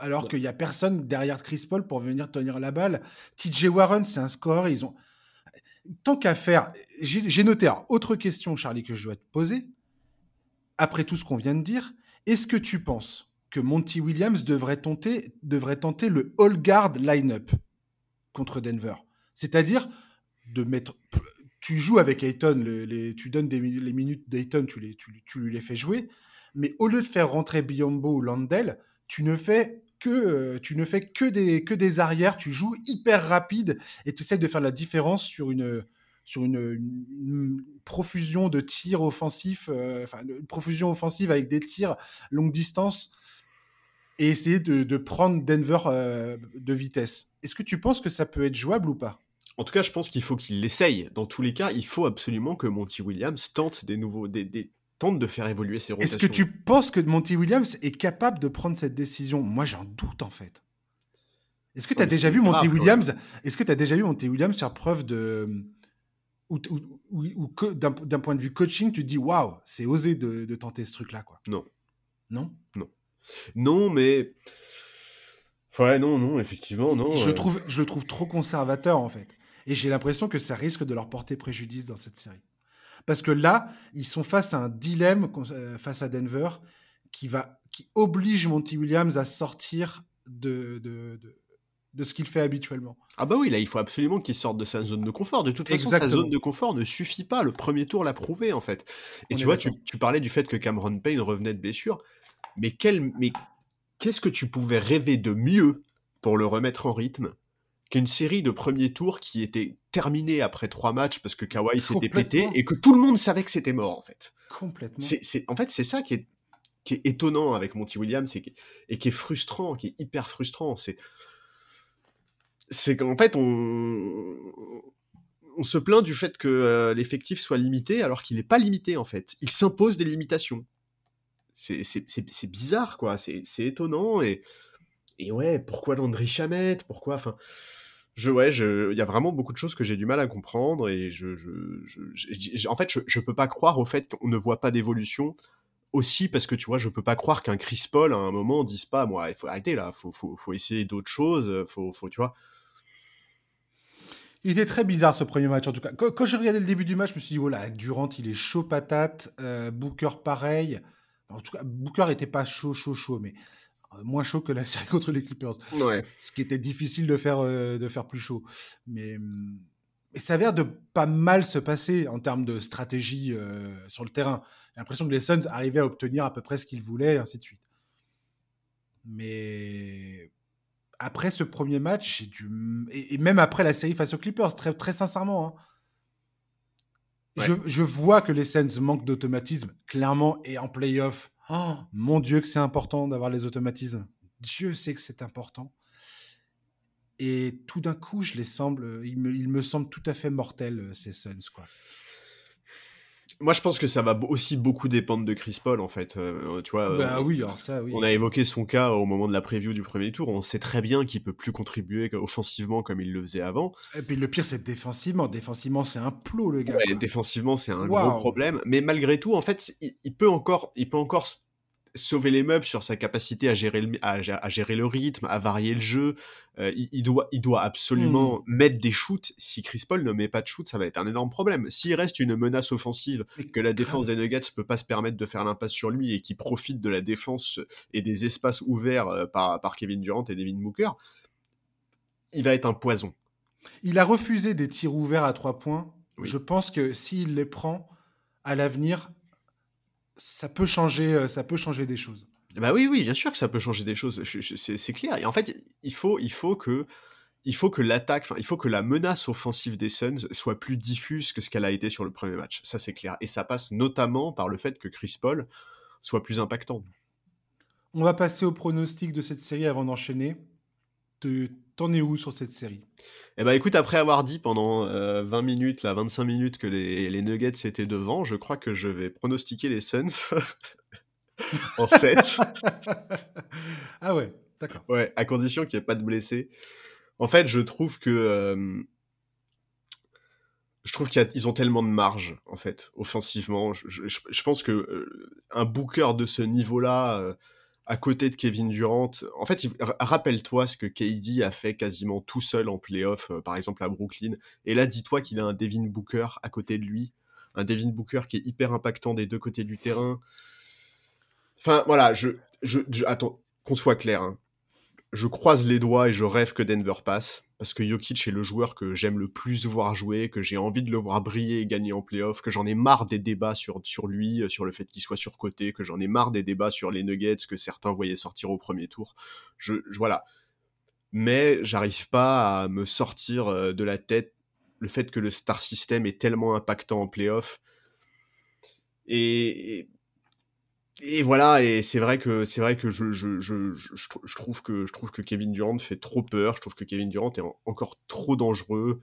S1: alors qu'il y a personne derrière Chris Paul pour venir tenir la balle TJ Warren, c'est un score. Ils ont. Tant qu'à faire, j'ai noté. autre question, Charlie, que je dois te poser après tout ce qu'on vient de dire, est-ce que tu penses que Monty Williams devrait tenter, devrait tenter le all guard line-up contre Denver? C'est-à-dire de mettre. Tu joues avec Ayton, les, tu donnes des, les minutes d'Ayton, tu, les, tu, tu, lui les fais jouer, mais au lieu de faire rentrer Biombo ou Landell, tu ne fais que, tu ne fais que des, que des arrières, tu joues hyper rapide et tu essaies de faire la différence sur une, sur une, profusion de tirs offensifs, enfin, une profusion offensive avec des tirs longue distance et essayer de, prendre Denver de vitesse. Est-ce que tu penses que ça peut être jouable ou pas?
S2: En tout cas, je pense qu'il faut qu'il l'essaye. Dans tous les cas, il faut absolument que Monty Williams tente des nouveaux, des, tente de faire évoluer ses rotations.
S1: Est-ce que tu penses que Monty Williams est capable de prendre cette décision? Moi, j'en doute en fait. Est-ce que tu as déjà vu Monty Williams Est-ce que tu as déjà vu Monty Williams faire preuve de ou, d'un point de vue coaching, tu te dis waouh, c'est osé de, tenter ce truc-là, quoi?
S2: Non.
S1: Non?
S2: Non. Non, mais. Ouais, non, non, effectivement, non.
S1: Je, trouve, je le trouve trop conservateur, en fait. Et j'ai l'impression que ça risque de leur porter préjudice dans cette série. Parce que là, ils sont face à un dilemme euh, face à Denver qui, va, qui oblige Monty Williams à sortir de, de, de ce qu'il fait habituellement.
S2: Ah bah oui, là, il faut absolument qu'il sorte de sa zone de confort. De toute façon, sa zone de confort ne suffit pas. Le premier tour l'a prouvé, en fait. Et tu vois, tu, parlais du fait que Cameron Payne revenait de blessure. Mais, quel, mais qu'est-ce que tu pouvais rêver de mieux pour le remettre en rythme qu'une série de premier tour qui était terminée après trois matchs parce que Kawhi s'était pété et que tout le monde savait que c'était mort, en fait.
S1: Complètement.
S2: C'est, en fait, c'est ça qui est, qui est étonnant avec Monty Williams et qui, et qui est frustrant, qui est hyper frustrant. C'est c'est qu'en fait, on, on se plaint du fait que euh, l'effectif soit limité alors qu'il n'est pas limité en fait. Il s'impose des limitations. C'est bizarre quoi, c'est étonnant et, et ouais, pourquoi Landry Chamette Pourquoi? Enfin, il y a vraiment beaucoup de choses que j'ai du mal à comprendre et en fait, je, peux pas croire au fait qu'on ne voit pas d'évolution aussi parce que tu vois, je peux pas croire qu'un Chris Paul à un moment dise pas, moi, il faut arrêter là, faut, faut, essayer d'autres choses, faut, faut, tu vois.
S1: Il était très bizarre ce premier match en tout cas. Quand, j'ai regardé le début du match, je me suis dit, voilà, Durant, il est chaud patate. Euh, Booker, pareil. En tout cas, Booker n'était pas chaud, chaud, chaud, mais euh, moins chaud que la série contre les Clippers.
S2: Ouais.
S1: Ce qui était difficile de faire, euh, de faire plus chaud. Mais, ça a l'air de pas mal se passer en termes de stratégie sur le terrain. J'ai l'impression que les Suns arrivaient à obtenir à peu près ce qu'ils voulaient, et ainsi de suite. Mais après ce premier match, du... et, même après la série face aux Clippers, très, très sincèrement, hein, je, je, vois que les Suns manquent d'automatisme, clairement, et en playoff, Oh, mon Dieu, que c'est important d'avoir les automatismes. Dieu sait que c'est important. Et tout d'un coup, je les semble, il me, il me semble tout à fait mortels, ces Suns, quoi.
S2: Moi, je pense que ça va aussi beaucoup dépendre de Chris Paul, en fait. Euh, tu vois,
S1: bah, oui, alors ça, oui.
S2: On a évoqué son cas au moment de la preview du premier tour. On sait très bien qu'il peut plus contribuer offensivement comme il le faisait avant.
S1: Et puis le pire, c'est défensivement. Défensivement, c'est un plot, le gars.
S2: Ouais, défensivement, c'est un gros problème. Mais malgré tout, en fait, il, peut encore, il peut encore sauver les meubles sur sa capacité à gérer le, à, gérer le rythme, à varier le jeu. Euh, il, doit, il doit absolument hmm. mettre des shoots. Si Chris Paul ne met pas de shoot, ça va être un énorme problème. S'il reste une menace offensive, que la défense des Nuggets peut pas se permettre de faire l'impasse sur lui et qui profite de la défense et des espaces ouverts euh, par, par Kevin Durant et Devin Booker, il va être un poison.
S1: Il a refusé des tirs ouverts à trois points. Je pense que s'il les prend à l'avenir, ça peut changer, euh, ça peut changer des choses.
S2: Bah oui, oui, bien sûr que ça peut changer des choses. C'est clair. Et en fait, il faut, il faut que, il faut que l'attaque, il faut que la menace offensive des Suns soit plus diffuse que ce qu'elle a été sur le premier match. Ça, c'est clair. Et ça passe notamment par le fait que Chris Paul soit plus impactant.
S1: On va passer au pronostic de cette série avant d'enchaîner. T'en es où sur cette série?
S2: Eh ben écoute, après avoir dit pendant 20 euh, minutes, là, 25 minutes que les, les, Nuggets étaient devant, je crois que je vais pronostiquer les Suns en 7.
S1: ah ouais, d'accord.
S2: Ouais, à condition qu'il n'y ait pas de blessés. En fait, je trouve que... Euh, je trouve qu'ils ont tellement de marge, en fait, offensivement. Je, je, pense que euh, un booker de ce niveau-là à côté de Kevin Durant. En fait, rappelle-toi ce que KD a fait quasiment tout seul en playoff, euh, par exemple à Brooklyn. Et là, dis-toi qu'il a un Devin Booker à côté de lui. Un Devin Booker qui est hyper impactant des deux côtés du terrain. Enfin, voilà, je, je, attends, qu'on soit clair. Hein je croise les doigts et je rêve que Denver passe, parce que Jokic est le joueur que j'aime le plus voir jouer, que j'ai envie de le voir briller et gagner en playoff, que j'en ai marre des débats sur, lui, sur le fait qu'il soit surcoté, que j'en ai marre des débats sur les Nuggets que certains voyaient sortir au premier tour. Je, voilà. Mais j'arrive pas à me sortir euh, de la tête le fait que le star system est tellement impactant en playoff. Et voilà, et c'est vrai que c'est vrai que je, je, je, je, trouve que je trouve que Kevin Durant fait trop peur. Je trouve que Kevin Durant est encore trop dangereux.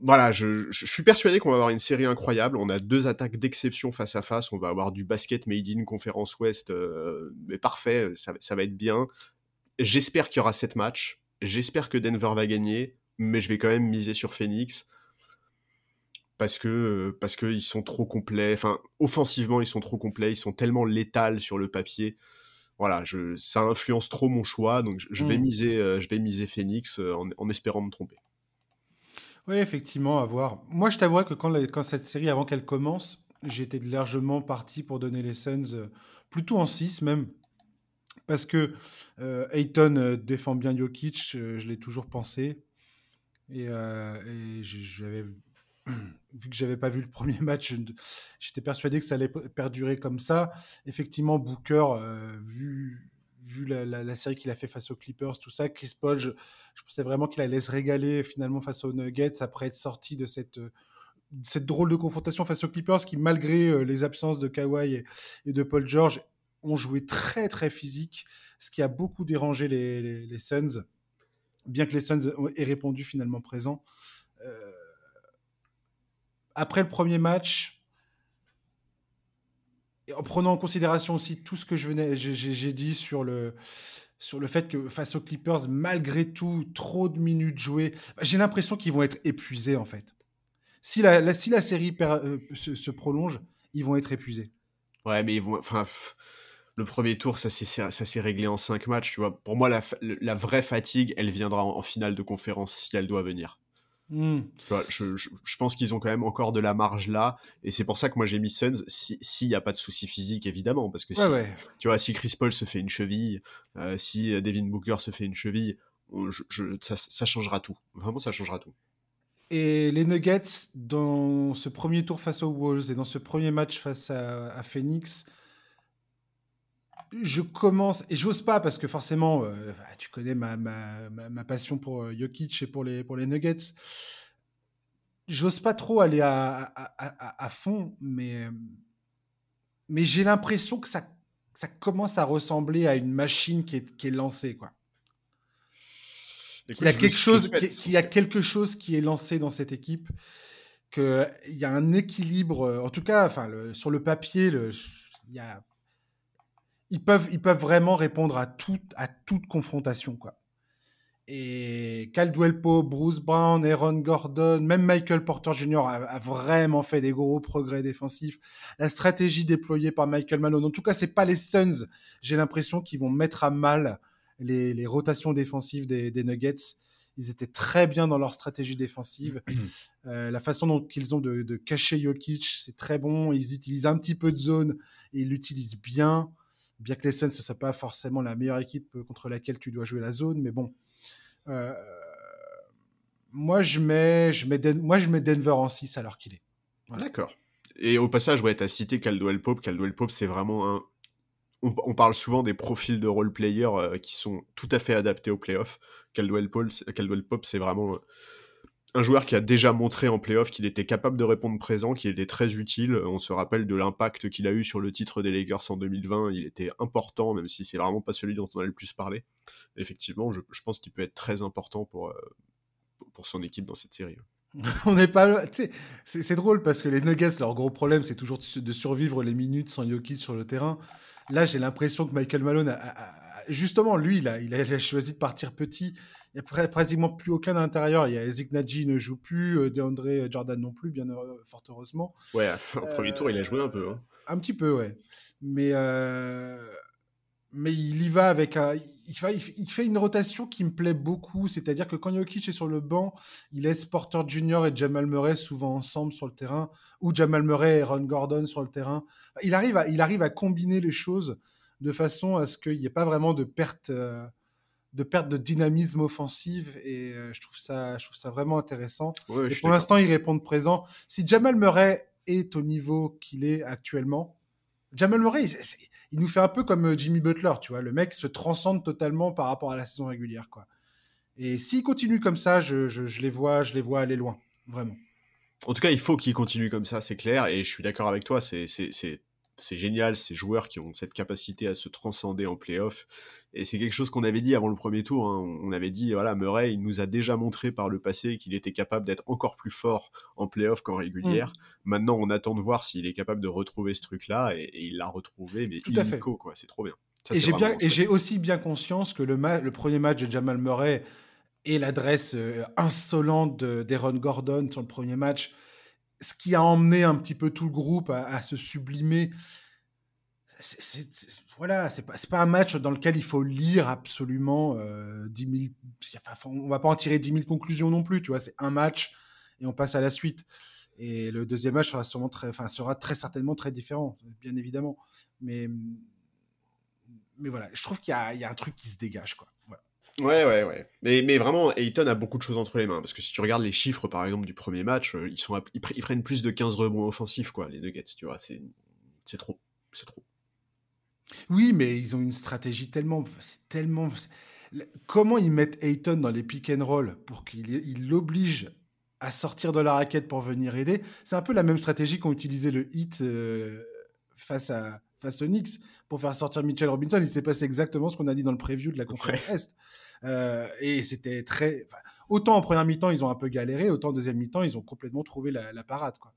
S2: Voilà, je, suis persuadé qu'on va avoir une série incroyable. On a deux attaques d'exception face à face. On va avoir du basket made in conférence Ouest, euh, mais parfait. Ça, ça, va être bien. J'espère qu'il y aura sept matchs. J'espère que Denver va gagner, mais je vais quand même miser sur Phoenix parce que euh, parce qu'ils sont trop complets. Enfin, offensivement, ils sont trop complets. Ils sont tellement létals sur le papier. Voilà, je, ça influence trop mon choix, donc je, vais mmh. miser, euh, je vais miser Phoenix euh, en, espérant me tromper.
S1: Oui, effectivement, à voir. Moi, je t'avoue que quand, quand cette série, avant qu'elle commence, j'étais largement parti pour donner les Suns plutôt en 6 même. Parce que Ayton défend bien Jokic, je l'ai toujours pensé. Et, et j'avais vu que j'avais pas vu le premier match, j'étais persuadé que ça allait perdurer comme ça. Effectivement, Booker, euh, vu, la, série qu'il a fait face aux Clippers, tout ça, Chris Paul, je, pensais vraiment qu'il allait se régaler finalement face aux Nuggets après être sorti de cette, drôle de confrontation face aux Clippers qui, malgré euh, les absences de Kawhi et, de Paul George, ont joué très très physique, ce qui a beaucoup dérangé les, les, Suns, bien que les Suns aient répondu finalement présent. Euh, après le premier match, en prenant en considération aussi tout ce que je venais, j'ai dit sur le, sur le fait que face aux Clippers, malgré tout, trop de minutes jouées, j'ai l'impression qu'ils vont être épuisés en fait. Si la, si la série euh, se, prolonge, ils vont être épuisés.
S2: Ouais, mais ils vont, enfin, le premier tour, ça s'est réglé en cinq matchs. Tu vois, pour moi, la, la vraie fatigue, elle viendra en finale de conférence si elle doit venir. Hmm. je, pense qu'ils ont quand même encore de la marge là, et c'est pour ça que moi j'ai mis Suns s'il n'y a pas de souci physique évidemment, parce que si, tu vois, si Chris Paul se fait une cheville, euh, si Devin Booker se fait une cheville, ça, changera tout. Vraiment, ça changera tout.
S1: Et les Nuggets, dans ce premier tour face aux Wolves et dans ce premier match face à Phoenix, je commence, et j'ose pas parce que forcément, euh, bah, tu connais ma, ma, ma, passion pour euh, Jokic et pour les, pour les Nuggets. J'ose pas trop aller à, à, à, fond, mais, mais j'ai l'impression que ça, ça commence à ressembler à une machine qui est, qui est lancée, quoi. il y a quelque chose, qui, a quelque chose qui est lancé dans cette équipe, qu'il y a un équilibre, en tout cas, enfin, sur le papier, le, y a, ils peuvent, ils peuvent vraiment répondre à toute, à toute confrontation, quoi. Et Caldwell Pope, Bruce Brown, Aaron Gordon, même Michael Porter Jr. A, vraiment fait des gros progrès défensifs. La stratégie déployée par Michael Malone, en tout cas, c'est pas les Suns, j'ai l'impression, qu'ils vont mettre à mal les, les rotations défensives des, des, Nuggets. Ils étaient très bien dans leur stratégie défensive. euh, la façon dont ils ont de, de cacher Jokic, c'est très bon. Ils utilisent un petit peu de zone et ils l'utilisent bien bien que les Suns, ce soit pas forcément la meilleure équipe contre laquelle tu dois jouer la zone, mais bon. Euh, moi, je mets, je mets moi, je mets Denver en 6 alors qu'il est.
S2: D'accord. Et au passage, ouais, tu as cité Caldwell Pope. Caldwell Pope, c'est vraiment un. On, parle souvent des profils de role players euh, qui sont tout à fait adaptés aux playoffs. Caldwell Pope, Caldwell Pope c'est vraiment un joueur qui a déjà montré en playoff qu'il était capable de répondre présent, qu'il était très utile. On se rappelle de l'impact qu'il a eu sur le titre des Lakers en 2020. Il était important, même si c'est vraiment pas celui dont on a le plus parlé. Effectivement, je, pense qu'il peut être très important pour, euh, pour son équipe dans cette série.
S1: on n'est pas. C'est drôle parce que les Nuggets, leur gros problème, c'est toujours de survivre les minutes sans Jokic sur le terrain. Là, j'ai l'impression que Michael Malone, a, justement, lui, il a, choisi de partir petit n'y a pratiquement plus aucun à l'intérieur. Il y a Ezek ne joue plus, euh, DeAndre Jordan non plus, bien fort heureusement.
S2: Ouais, au premier tour, il a joué un peu. Hein.
S1: Un petit peu, ouais. Mais, euh, mais il y va avec un. Il fait, il fait une rotation qui me plaît beaucoup. C'est-à-dire que quand Jokic est sur le banc, il laisse Porter Jr. et Jamal Murray souvent ensemble sur le terrain, ou Jamal Murray et Ron Gordon sur le terrain. Il arrive à, il arrive à combiner les choses de façon à ce qu'il n'y ait pas vraiment de perte. Euh, de perte de dynamisme offensif et euh, je trouve ça je trouve ça vraiment intéressant. pour l'instant, ils répondent présent. Si Jamal Murray est au niveau qu'il est actuellement, Jamal Murray, il, nous fait un peu comme euh, Jimmy Butler, tu vois, le mec se transcende totalement par rapport à la saison régulière quoi. Et s'il continue comme ça, je, je, les vois, je les vois aller loin, vraiment.
S2: En tout cas, il faut qu'il continue comme ça, c'est clair, et je suis d'accord avec toi, c'est c'est génial, ces joueurs qui ont cette capacité à se transcender en playoff. Et c'est quelque chose qu'on avait dit avant le premier tour. Hein. On avait dit, voilà, Murray, il nous a déjà montré par le passé qu'il était capable d'être encore plus fort en playoff qu'en régulière. Mmh. Maintenant, on attend de voir s'il est capable de retrouver ce truc-là. Et, il l'a retrouvé, mais
S1: Tout à fait.
S2: quoi. C'est trop bien.
S1: et j'ai aussi bien conscience que le, le premier match de Jamal Murray et l'adresse euh, insolente d'Aaron Gordon sur le premier match ce qui a emmené un petit peu tout le groupe à, se sublimer. C'est, voilà, c'est pas, un match dans lequel il faut lire absolument euh, 10 000. on va pas en tirer 10 000 conclusions non plus, tu vois. C'est un match et on passe à la suite. Et le deuxième match sera sûrement très, enfin, sera très certainement très différent, bien évidemment. Mais, mais voilà, je trouve qu'il y a, un truc qui se dégage, quoi.
S2: Ouais, ouais, ouais. Mais, mais vraiment, Ayton a beaucoup de choses entre les mains. Parce que si tu regardes les chiffres, par exemple, du premier match, euh, ils, sont, ils, prennent plus de 15 rebonds offensifs, quoi, les Nuggets, tu vois. C'est trop. C'est trop.
S1: Oui, mais ils ont une stratégie tellement. Comment ils mettent Ayton dans les pick and roll pour qu'il l'oblige à sortir de la raquette pour venir aider? C'est un peu la même stratégie qu'ont utilisé le hit euh, face à face aux Knicks pour faire sortir Mitchell Robinson. Il s'est passé exactement ce qu'on a dit dans le preview de la conférence Est. Euh, et c'était très. Autant en première mi-temps, ils ont un peu galéré, autant en deuxième mi-temps, ils ont complètement trouvé la, parade. Quoi.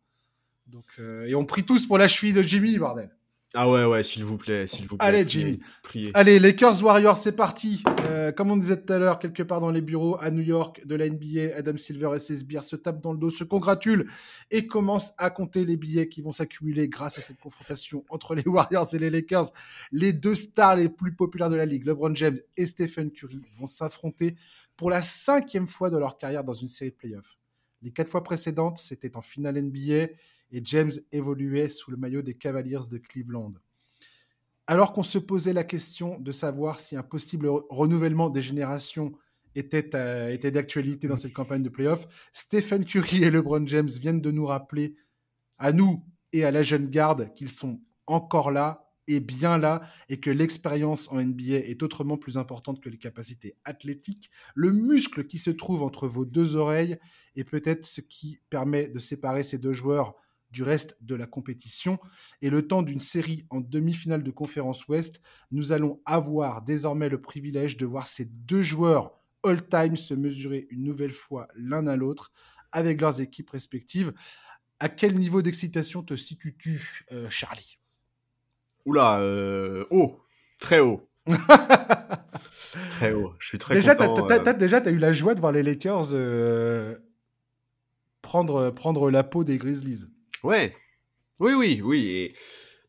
S1: Donc, euh, et on prie tous pour la cheville de Jimmy, bordel.
S2: Ah ouais, ouais, s'il vous plaît, s'il vous plaît.
S1: Allez, Jimmy. Priez. Allez, Lakers Warriors, c'est parti. Euh, comme on disait tout à l'heure, quelque part dans les bureaux à New York de la NBA, Adam Silver et ses sbires se tapent dans le dos, se congratulent et commencent à compter les billets qui vont s'accumuler grâce à cette confrontation entre les Warriors et les Lakers. Les deux stars les plus populaires de la ligue, LeBron James et Stephen Curry, vont s'affronter pour la cinquième fois de leur carrière dans une série de playoffs. Les quatre fois précédentes, c'était en finale NBA et James évoluait sous le maillot des Cavaliers de Cleveland. Alors qu'on se posait la question de savoir si un possible renouvellement des générations était, euh, était d'actualité dans cette campagne de playoff, Stephen Curry et LeBron James viennent de nous rappeler, à nous et à la jeune garde, qu'ils sont encore là et bien là, et que l'expérience en NBA est autrement plus importante que les capacités athlétiques. Le muscle qui se trouve entre vos deux oreilles est peut-être ce qui permet de séparer ces deux joueurs du reste de la compétition. Et le temps d'une série en demi-finale de conférence Ouest, nous allons avoir désormais le privilège de voir ces deux joueurs all-time se mesurer une nouvelle fois l'un à l'autre avec leurs équipes respectives. À quel niveau d'excitation te situes-tu, euh, Charlie?
S2: Oula, euh, haut, très haut. très haut. Je suis très
S1: déjà,
S2: content.
S1: T'as, déjà, tu as eu la joie de voir les Lakers prendre, prendre la peau des Grizzlies.
S2: Ouais. Oui, oui, oui.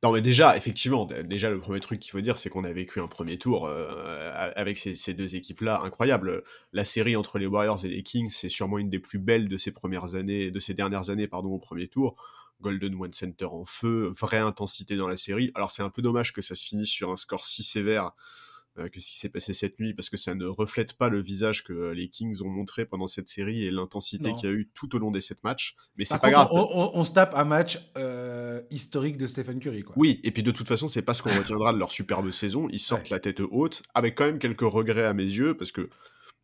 S2: Non, mais déjà, effectivement, déjà, le premier truc qu'il faut dire, c'est qu'on a vécu un premier tour euh, avec ces, deux équipes-là incroyable. La série entre les Warriors et les Kings, c'est sûrement une des plus belles de ces premières années, de ces dernières années, pardon, au premier tour. Golden One Center en feu, vraie intensité dans la série. Alors, c'est un peu dommage que ça se finisse sur un score si sévère que ce qui s'est passé cette nuit, parce que ça ne reflète pas le visage que les Kings ont montré pendant cette série et l'intensité qu'il y a eu tout au long des sept matchs. Mais c'est pas grave.
S1: On, se tape un match euh, historique de Stephen Curry. Quoi.
S2: Oui, et puis de toute façon, c'est pas ce qu'on retiendra de leur superbe saison. Ils sortent la tête haute, avec quand même quelques regrets à mes yeux, parce que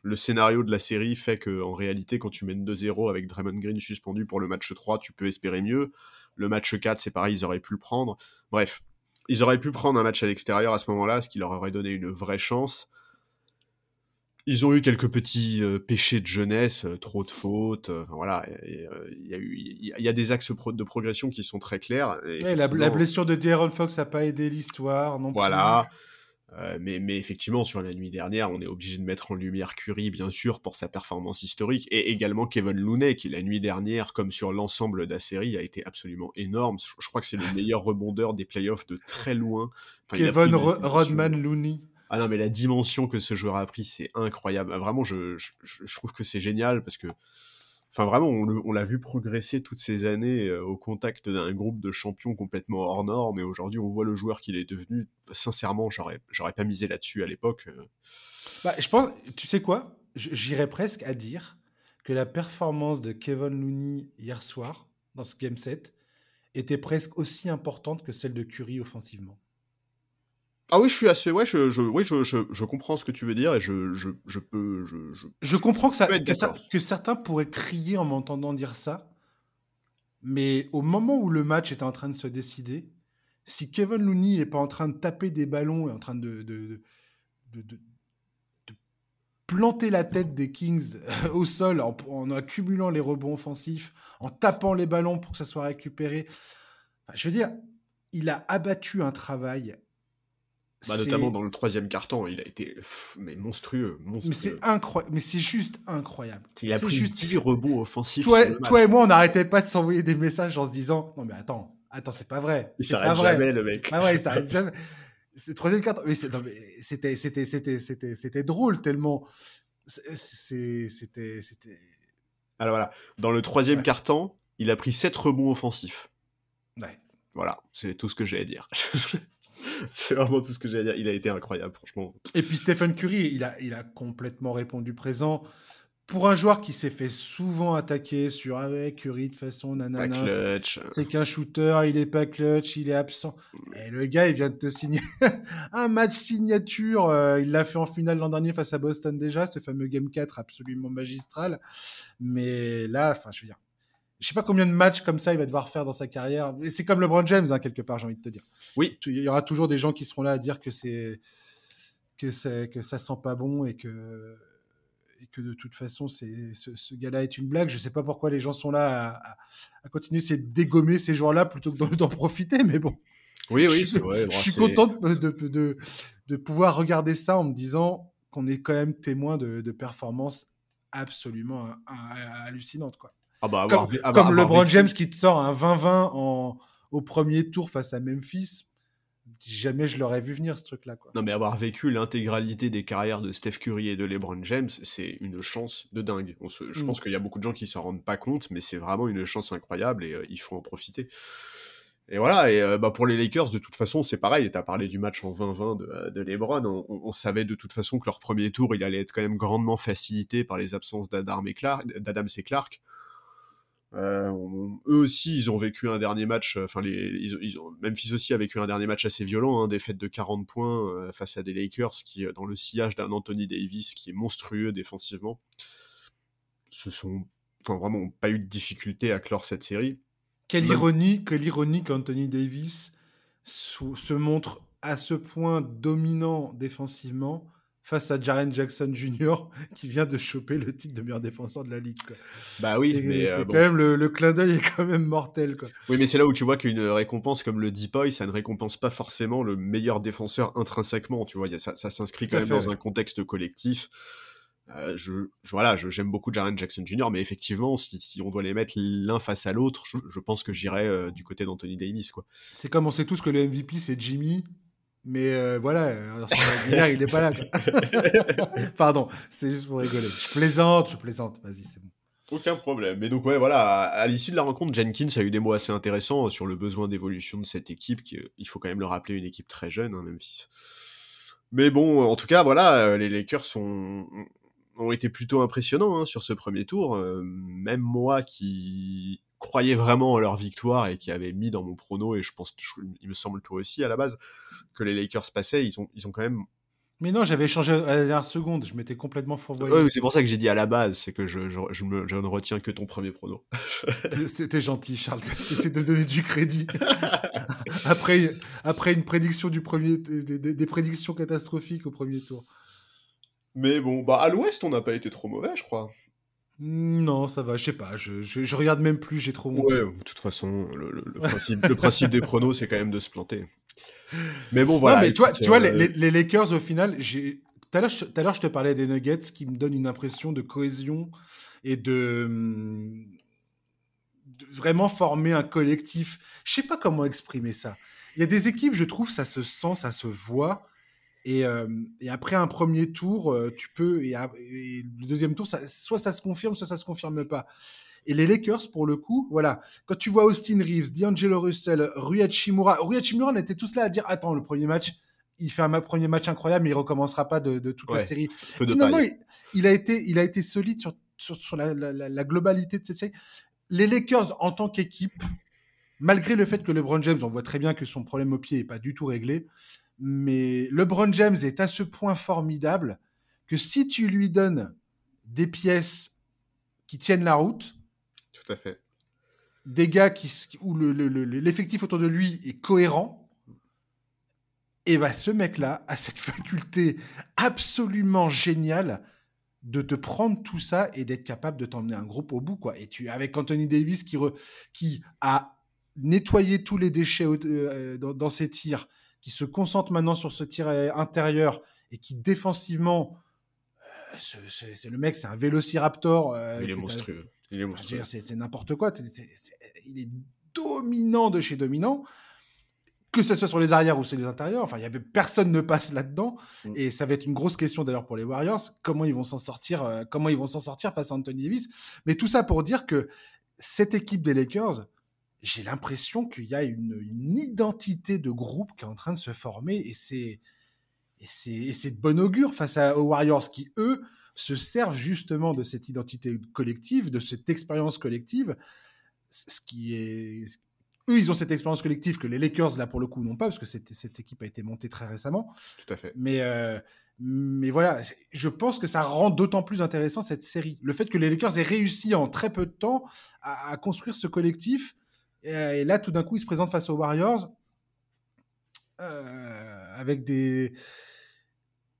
S2: le scénario de la série fait que en réalité, quand tu mènes 2-0 avec Draymond Green suspendu pour le match 3, tu peux espérer mieux. Le match 4, c'est pareil, ils auraient pu le prendre. Bref, ils auraient pu prendre un match à l'extérieur à ce moment-là, ce qui leur aurait donné une vraie chance. Ils ont eu quelques petits euh, péchés de jeunesse, euh, trop de fautes. Euh, voilà, il y, a eu, il y a des axes de progression qui sont très clairs.
S1: la, blessure de De'Aaron Fox n'a pas aidé l'histoire, non
S2: Voilà. Mais, mais, effectivement, sur la nuit dernière, on est obligé de mettre en lumière Curry, bien sûr, pour sa performance historique, et également Kevin Looney, qui la nuit dernière, comme sur l'ensemble de la série, a été absolument énorme. Je crois que c'est le meilleur rebondeur des playoffs de très loin.
S1: Kevin Rodman Looney.
S2: Ah non, mais la dimension que ce joueur a pris, c'est incroyable. Ah, vraiment, je, je, trouve que c'est génial parce que, enfin, vraiment, on l'a vu progresser toutes ces années euh, au contact d'un groupe de champions complètement hors norme. Et aujourd'hui, on voit le joueur qu'il est devenu. Sincèrement, j'aurais pas misé là-dessus à l'époque. Euh.
S1: Bah, je pense, tu sais quoi? J'irais presque à dire que la performance de Kevin Looney hier soir, dans ce game set, était presque aussi importante que celle de Curry offensivement.
S2: Ah oui, je suis assez. Ouais, je, je oui, je, je, je, comprends ce que tu veux dire et je, je, je peux. Je,
S1: je, comprends que, ça, que, certains pourraient crier en m'entendant dire ça, mais au moment où le match était en train de se décider, si Kevin Looney n'est pas en train de taper des ballons et en train de, de, de, de planter la tête des Kings au sol en, en, accumulant les rebonds offensifs, en tapant les ballons pour que ça soit récupéré, je veux dire, il a abattu un travail
S2: bah, notamment dans le troisième carton, il a été mais monstrueux, monstrueux.
S1: Mais c'est incroyable, mais c'est juste incroyable.
S2: Il a pris juste 10 rebonds offensifs.
S1: Toi, toi et moi, on n'arrêtait pas de s'envoyer des messages en se disant non mais attends, attends, c'est pas vrai.
S2: Il s'arrête jamais le mec.
S1: Ah ouais, il s'arrête jamais. C'est troisième carton, mais c'était c'était c'était c'était c'était drôle tellement c'était c'était.
S2: Alors voilà, dans le troisième carton, il a pris 7 rebonds offensifs.
S1: Ouais.
S2: Voilà, c'est tout ce que j'ai à dire. c'est vraiment tout ce que j'ai à dire. Il a été incroyable, franchement.
S1: Et puis Stephen Curry, il a, il a complètement répondu présent. Pour un joueur qui s'est fait souvent attaquer sur ah Curry de façon nanana, c'est qu'un shooter, il est pas clutch, il est absent. Et le gars, il vient de te signer un match signature. Euh, il l'a fait en finale l'an dernier face à Boston déjà, ce fameux Game 4 absolument magistral. Mais là, enfin, je veux dire, je sais pas combien de matchs comme ça il va devoir faire dans sa carrière. C'est comme LeBron James, hein, quelque part, j'ai envie de te dire.
S2: Oui.
S1: Il y aura toujours des gens qui seront là à dire que c'est que c'est que ça sent pas bon et que et que de toute façon, c'est ce, gars-là est une blague. Je sais pas pourquoi les gens sont là à, continuer à dégommer ces joueurs-là plutôt que d'en profiter, mais bon.
S2: Oui, oui,
S1: je,
S2: vrai,
S1: je suis content de, de, de, pouvoir regarder ça en me disant qu'on est quand même témoin de, performances absolument hallucinantes, quoi.
S2: Ah bah,
S1: comme, LeBron James qui te sort un 20-20 en, au premier tour face à Memphis. Jamais je l'aurais vu venir ce truc-là.
S2: Non, mais avoir vécu l'intégralité des carrières de Steph Curry et de LeBron James, c'est une chance de dingue. je mm. pense qu'il y a beaucoup de gens qui s'en rendent pas compte, mais c'est vraiment une chance incroyable et euh, il faut en profiter. Et voilà, et euh, bah pour les Lakers, de toute façon, c'est pareil. Tu as parlé du match en 20-20 de, de, LeBron. On, on, savait de toute façon que leur premier tour, il allait être quand même grandement facilité par les absences d'Adams et Clark. Euh, eux aussi, ils ont vécu un dernier match. Enfin, les, ils, ils ont, Memphis aussi a vécu un dernier match assez violent, hein, fêtes de 40 points euh, face à des Lakers qui, euh, dans le sillage d'un Anthony Davis qui est monstrueux défensivement, se sont, enfin, vraiment pas eu de difficulté à clore cette série.
S1: Quelle ironie que l'ironie qu'Anthony Davis se montre à ce point dominant défensivement face à Jaren Jackson Jr. qui vient de choper le titre de meilleur défenseur de la ligue.
S2: Bah oui,
S1: mais c'est quand même le, clin d'œil est quand même mortel. Quoi.
S2: Oui, mais c'est là où tu vois qu'une récompense comme le Deepoy, ça ne récompense pas forcément le meilleur défenseur intrinsèquement. Tu vois, ça, ça s'inscrit quand même dans un contexte collectif. Euh, je, voilà, j'aime beaucoup Jaren Jackson Jr., mais effectivement, si, si on doit les mettre l'un face à l'autre, je, pense que j'irais euh, du côté d'Anthony Davis. quoi.
S1: C'est comme on sait tous que le MVP c'est Jimmy, mais euh, voilà, il n'est pas là. Pardon, c'est juste pour rigoler. Je plaisante, je plaisante. Vas-y, c'est bon.
S2: Aucun problème. Mais donc, ouais, voilà, à, l'issue de la rencontre, Jenkins a eu des mots assez intéressants sur le besoin d'évolution de cette équipe, qui, il faut quand même le rappeler, une équipe très jeune, hein, Memphis. Mais bon, en tout cas, voilà, les Lakers sont, ont été plutôt impressionnants hein, sur ce premier tour. Euh, même moi qui croyais vraiment en leur victoire et qui avait mis dans mon prono, et je pense, il me semble toi aussi à la base, que les Lakers passaient, ils ont, ils ont quand même
S1: mais non, j'avais changé à la dernière seconde, je m'étais complètement fourvoyé.
S2: c'est pour ça que j'ai dit à la base, c'est que je, je, je, ne retiens que ton premier prono.
S1: C'était gentil, Charles, essaies de donner du crédit. après, après une prédiction du premier, des, des, prédictions catastrophiques au premier tour.
S2: Mais bon, bah à l'ouest, on n'a pas été trop mauvais, je crois.
S1: Non, ça va, je sais pas, je, je, regarde même plus, j'ai trop
S2: Ouais, de toute façon, le, principe, le principe des pronos, c'est quand même de se planter. Mais bon, voilà.
S1: Non, mais tu vois, tu vois les, les, Lakers, au final, j'ai. Tout à l'heure, je te parlais des Nuggets qui me donnent une impression de cohésion et de, de vraiment former un collectif. Je sais pas comment exprimer ça. Il y a des équipes, je trouve, ça se sent, ça se voit. Et, euh, et, après un premier tour, tu peux. Et, le deuxième tour, ça, soit ça se confirme, soit ça se confirme pas. Et les Lakers, pour le coup, voilà. Quand tu vois Austin Reeves, D'Angelo Russell, Rui Hachimura, Rui Hachimura, on était tous là à dire Attends, le premier match, il fait un premier match incroyable, mais il recommencera pas de, toute la série. Finalement, il, a été, il a été solide sur, sur, la, la, globalité de cette série. Les Lakers, en tant qu'équipe, malgré le fait que LeBron James, on voit très bien que son problème au pied n'est pas du tout réglé, mais LeBron James est à ce point formidable que si tu lui donnes des pièces qui tiennent la route,
S2: tout à fait,
S1: des gars qui, où l'effectif autour de lui est cohérent, et bah ce mec-là a cette faculté absolument géniale de te prendre tout ça et d'être capable de t'emmener un groupe au bout quoi. Et tu avec Anthony Davis qui qui a nettoyé tous les déchets euh, dans, ses tirs, qui se concentre maintenant sur ce tir intérieur et qui défensivement, euh, c'est le mec, c'est un vélociraptor.
S2: Euh, il est monstrueux. Il est monstrueux.
S1: C'est n'importe quoi. il est dominant de chez dominant. Que ce soit sur les arrières ou sur les intérieurs, enfin, il y avait personne ne passe là-dedans, mm. et ça va être une grosse question d'ailleurs pour les Warriors, comment ils vont s'en sortir, euh, comment ils vont s'en sortir face à Anthony Davis? Mais tout ça pour dire que cette équipe des Lakers, j'ai l'impression qu'il y a une, identité de groupe qui est en train de se former et c'est et c'est de bon augure face aux Warriors qui eux se servent justement de cette identité collective, de cette expérience collective, ce qui est eux ils ont cette expérience collective que les Lakers là pour le coup n'ont pas parce que cette, cette équipe a été montée très récemment.
S2: Tout à fait.
S1: Mais euh, mais voilà, je pense que ça rend d'autant plus intéressant cette série. Le fait que les Lakers aient réussi en très peu de temps à construire ce collectif, euh, et, là, tout d'un coup, il se présente face aux Warriors euh, avec des.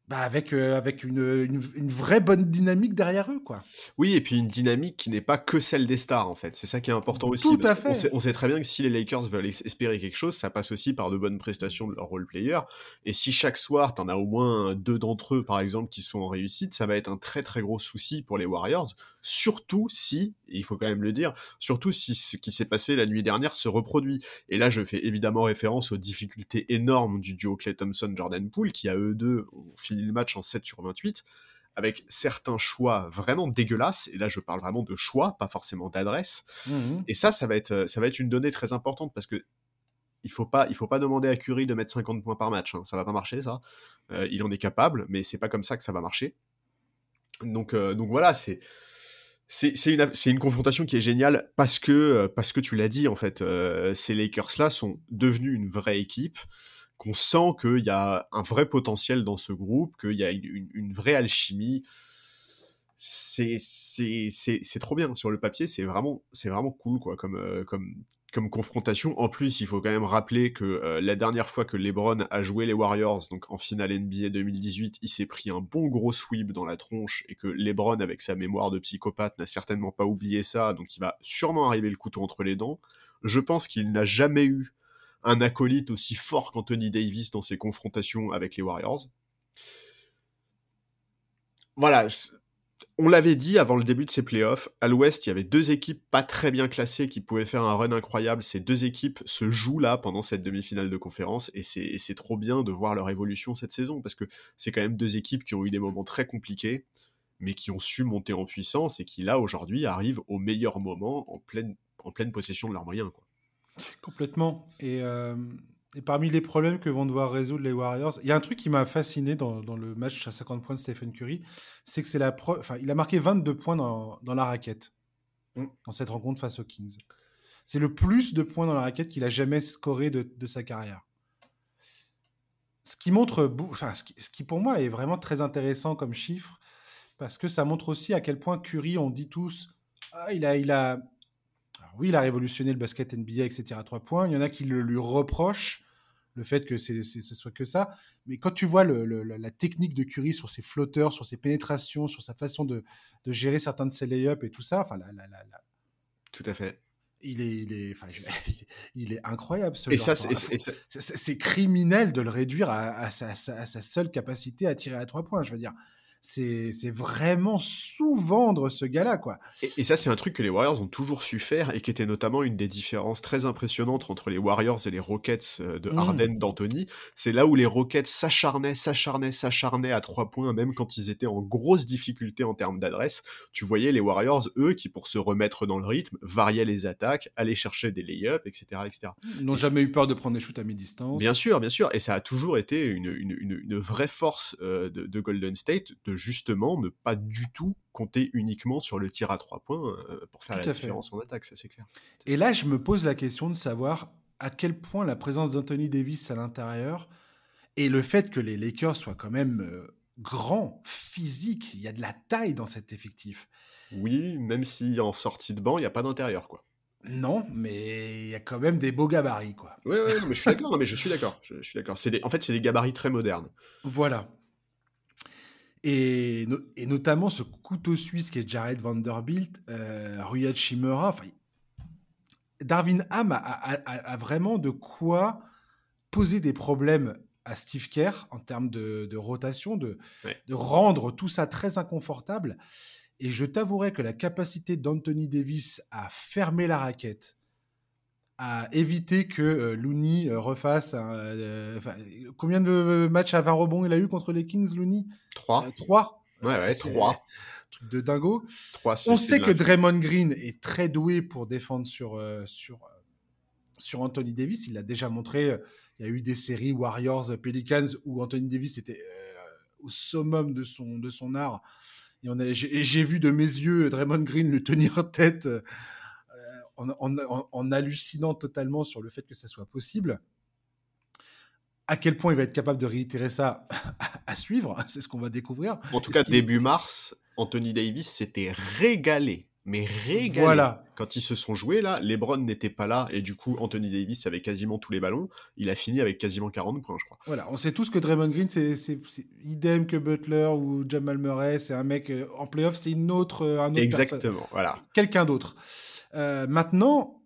S1: Bah avec, euh, avec une, une, vraie bonne dynamique derrière eux, quoi.
S2: Oui, et puis une dynamique qui n'est pas que celle des stars, en fait. C'est ça qui est important aussi.
S1: Tout à fait.
S2: On sait, très bien que si les Lakers veulent espérer quelque chose, ça passe aussi par de bonnes prestations de leurs role-players. Et si chaque soir, t'en as au moins deux d'entre eux, par exemple, qui sont en réussite, ça va être un très très gros souci pour les Warriors. Surtout si, et il faut quand même le dire, surtout si ce qui s'est passé la nuit dernière se reproduit. Et là, je fais évidemment référence aux difficultés énormes du duo Clay Thompson-Jordan Poole, qui à eux deux ont le match en 7 sur 28, avec certains choix vraiment dégueulasses, et là je parle vraiment de choix, pas forcément d'adresse. Mmh et ça, ça va, être, ça va être une donnée très importante, parce que il faut pas, il faut pas demander à Curry de mettre 50 points par match, hein. ça va pas marcher ça. Euh, il en est capable, mais c'est pas comme ça que ça va marcher. Donc, euh, donc voilà, c'est c'est une, une, confrontation qui est géniale parce que, euh, parce que tu l'as dit en fait, ces Lakers-là sont devenus une vraie équipe qu'on sent qu'il y a un vrai potentiel dans ce groupe, qu'il y a une, vraie alchimie. C'est trop bien sur le papier, c'est vraiment, vraiment cool quoi, comme, euh, comme, comme confrontation. En plus, il faut quand même rappeler que euh, la dernière fois que LeBron a joué les Warriors, donc en finale NBA 2018, il s'est pris un bon gros sweep dans la tronche et que LeBron, avec sa mémoire de psychopathe, n'a certainement pas oublié ça, donc il va sûrement arriver le couteau entre les dents. Je pense qu'il n'a jamais eu un acolyte aussi fort qu'Anthony Davis dans ses confrontations avec les Warriors. Voilà, on l'avait dit avant le début de ces playoffs, à l'ouest, il y avait deux équipes pas très bien classées qui pouvaient faire un run incroyable. Ces deux équipes se jouent là pendant cette demi-finale de conférence et c'est trop bien de voir leur évolution cette saison parce que c'est quand même deux équipes qui ont eu des moments très compliqués mais qui ont su monter en puissance et qui là aujourd'hui arrivent au meilleur moment en pleine, possession de leurs moyens.
S1: Complètement. Et euh, et parmi les problèmes que vont devoir résoudre les Warriors, il y a un truc qui m'a fasciné dans, le match à 50 points de Stephen Curry, c'est que c'est la enfin, il a marqué 22 points dans, la raquette mm. dans cette rencontre face aux Kings. C'est le plus de points dans la raquette qu'il a jamais scoré de, sa carrière. Ce qui montre, enfin, ce qui, pour moi est vraiment très intéressant comme chiffre, parce que ça montre aussi à quel point Curry, on dit tous, ah, il a, il a, oui, il a révolutionné le basket NBA, etc. à trois points. Il y en a qui le lui reprochent le fait que ce soit que ça. Mais quand tu vois la technique de Curry sur ses flotteurs, sur ses pénétrations, sur sa façon de, gérer certains de ses lay-ups et tout ça, enfin,
S2: tout à fait.
S1: Il est, il est, il est incroyable. Ce et ça, c'est criminel de le réduire à, sa, à, sa, seule capacité à tirer à trois points. Je veux dire, c'est vraiment sous-vendre ce gars-là, quoi.
S2: Et, ça, c'est un truc que les Warriors ont toujours su faire et qui était notamment une des différences très impressionnantes entre les Warriors et les Rockets euh, de mmh. Harden, d'Anthony. C'est là où les Rockets s'acharnaient, s'acharnaient, s'acharnaient à trois points, même quand ils étaient en grosse difficulté en termes d'adresse. Tu voyais les Warriors, eux, qui pour se remettre dans le rythme, variaient les attaques, allaient chercher des lay-ups, etc. etc.
S1: Ils n'ont jamais eu peur de prendre des shoots à mi-distance.
S2: Bien sûr, bien sûr. Et ça a toujours été une, une, vraie force euh, de, de Golden State de justement ne pas du tout compter uniquement sur le tir à trois points euh, pour faire la différence en attaque, ça c'est clair.
S1: Et là, je me pose la question de savoir à quel point la présence d'Anthony Davis à l'intérieur et le fait que les Lakers soient quand même euh, grands, physiques, il y a de la taille dans cet effectif.
S2: Oui, même si en sortie de banc, il n'y a pas d'intérieur, quoi.
S1: Non, mais il y a quand même des beaux gabarits, quoi.
S2: Oui, mais je suis d'accord. mais je suis d'accord. Je, suis d'accord. En fait, c'est des gabarits très modernes.
S1: Voilà. Et, notamment ce couteau suisse qui est Jared Vanderbilt, euh, Ruyad Shimura. Darwin Ham a, vraiment de quoi poser des problèmes à Steve Kerr en termes de, rotation, de, de, rendre tout ça très inconfortable. Et je t'avouerai que la capacité d'Anthony Davis à fermer la raquette, à éviter que euh, Looney euh, refasse euh, combien de matchs à 20 rebonds il a eu contre les Kings, Looney?
S2: 3.
S1: 3
S2: Ouais, ouais, 3.
S1: Truc de dingo. 3, On sait que Draymond Green est très doué pour défendre sur, sur, sur Anthony Davis. Il l'a déjà montré. Il y a eu des séries Warriors, Pelicans où Anthony Davis était au summum de son, de son art. Et j'ai vu de mes yeux Draymond Green le tenir tête en, hallucinant totalement sur le fait que ça soit possible. À quel point il va être capable de réitérer ça à suivre, c'est ce qu'on va découvrir.
S2: En tout cas, début mars, Anthony Davis s'était régalé mais régalé. Voilà. Quand ils se sont joués, là, LeBron n'était pas là, et du coup, Anthony Davis avait quasiment tous les ballons. Il a fini avec quasiment 40 points, je crois.
S1: Voilà, on sait tous que Draymond Green, c'est idem que Butler ou Jamal Murray. C'est un mec, euh, en playoff, c'est une autre, un autre
S2: Exactement, voilà.
S1: Quelqu'un d'autre. Euh, maintenant,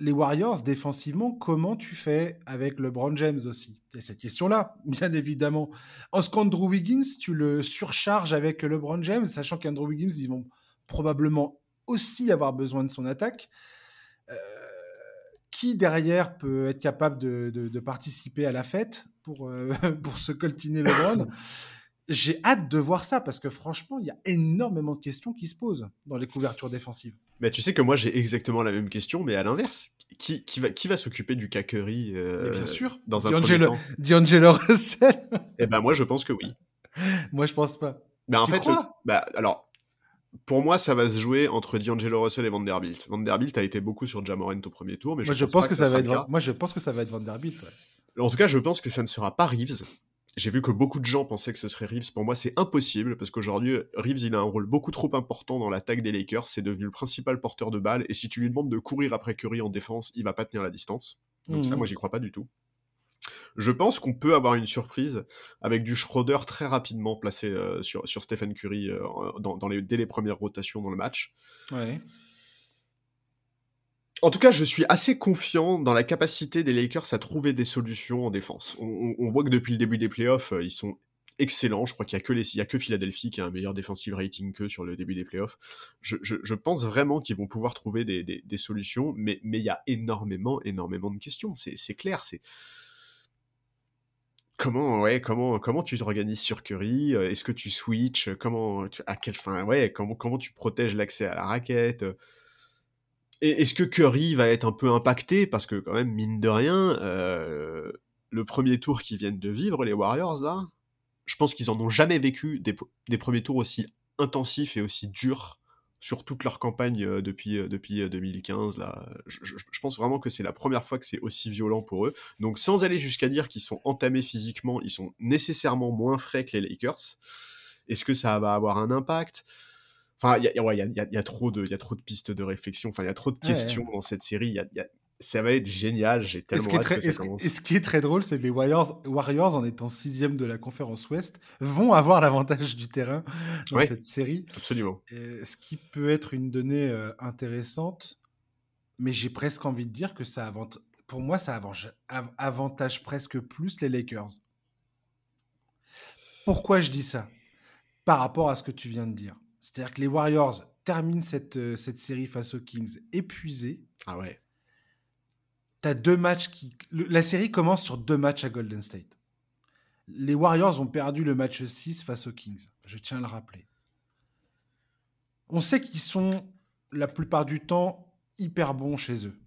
S1: les Warriors, défensivement, comment tu fais avec LeBron James aussi? C'est cette question-là, bien évidemment. En ce qu'Andrew Wiggins, tu le surcharges avec LeBron James, sachant qu'Andrew Wiggins, ils vont probablement aussi avoir besoin de son attaque. Euh, qui derrière peut être capable de, participer à la fête pour, euh, pour se coltiner LeBron j'ai hâte de voir ça parce que franchement, il y a énormément de questions qui se posent dans les couvertures défensives.
S2: Mais tu sais que moi j'ai exactement la même question, mais à l'inverse, qui, qui, va, qui va s'occuper du Kakery
S1: euh, Bien sûr,
S2: dans un D'Angelo,
S1: D'Angelo Russell.
S2: eh ben moi je pense que oui.
S1: moi je pense pas.
S2: Mais en fait, bah, alors pour moi, ça va se jouer entre D'Angelo Russell et Vanderbilt. Vanderbilt a été beaucoup sur Jamorant au premier tour, mais
S1: moi, je, pense, que, ça, va être. Moi, je pense que ça va être Vanderbilt.
S2: En tout cas, je pense que ça ne sera pas Reeves j'ai vu que beaucoup de gens pensaient que ce serait Reeves. Pour moi, c'est impossible parce qu'aujourd'hui, Reeves, il a un rôle beaucoup trop important dans l'attaque des Lakers. C'est devenu le principal porteur de balle. Et si tu lui demandes de courir après Curry en défense, il va pas tenir la distance. Donc ça,
S1: Mhm.
S2: moi, j'y crois pas du tout. Je pense qu'on peut avoir une surprise avec du Schroeder très rapidement placé euh, sur, sur Stephen Curry euh, dans, dans les, dès les premières rotations dans le match.
S1: Ouais.
S2: En tout cas, je suis assez confiant dans la capacité des Lakers à trouver des solutions en défense. On, on- on voit que depuis le début des playoffs, euh, ils sont excellents. Je crois qu'il y a que les, il y a que Philadelphie qui a un meilleur defensive rating qu'eux sur le début des playoffs. Je, je- je pense vraiment qu'ils vont pouvoir trouver des, des- des solutions, mais mais il y a énormément, énormément de questions. C'est c'est clair. C'est comment, ouais, comment, comment tu t'organises sur Curry Euh, Est-ce que tu switches Comment, tu- à quelle fin Ouais, comment, tu protèges l'accès à la raquette et est-ce que Curry va être un peu impacté? Parce que quand même, mine de rien, euh, le premier tour qu'ils viennent de vivre, les Warriors, là, je pense qu'ils en ont jamais vécu des premiers tours aussi intensifs et aussi durs sur toute leur campagne euh, depuis, euh, depuis euh, 2015. Là. Je, je- je pense vraiment que c'est la première fois que c'est aussi violent pour eux. Donc sans aller jusqu'à dire qu'ils sont entamés physiquement, ils sont nécessairement moins frais que les Lakers. Est-ce que ça va avoir un impact? Enfin, il y ouais, y, y a- y a trop de, pistes de réflexion. Enfin, il y a trop de
S1: Ouais,
S2: questions dans cette série. Il ça va être génial. J'ai
S1: Et ce,
S2: tellement
S1: qui est très,
S2: que
S1: et
S2: ça
S1: ce-
S2: commence.
S1: et ce qui est très drôle, c'est que les Warriors, Warriors, en étant sixième de la conférence Ouest, vont avoir l'avantage du terrain dans cette série.
S2: Absolument.
S1: Euh, ce qui peut être une donnée euh, intéressante, mais j'ai presque envie de dire que ça avantage, pour moi, ça avantage, av- avantage presque plus les Lakers. Pourquoi je dis ça? Par rapport à ce que tu viens de dire. C'est-à-dire que les Warriors terminent cette, euh, cette série face aux Kings épuisés.
S2: Ah ouais.
S1: Deux matchs qui. la série commence sur deux matchs à Golden State. Les Warriors ont perdu le match 6 face aux Kings. Je tiens à le rappeler. On sait qu'ils sont la plupart du temps hyper bons chez eux.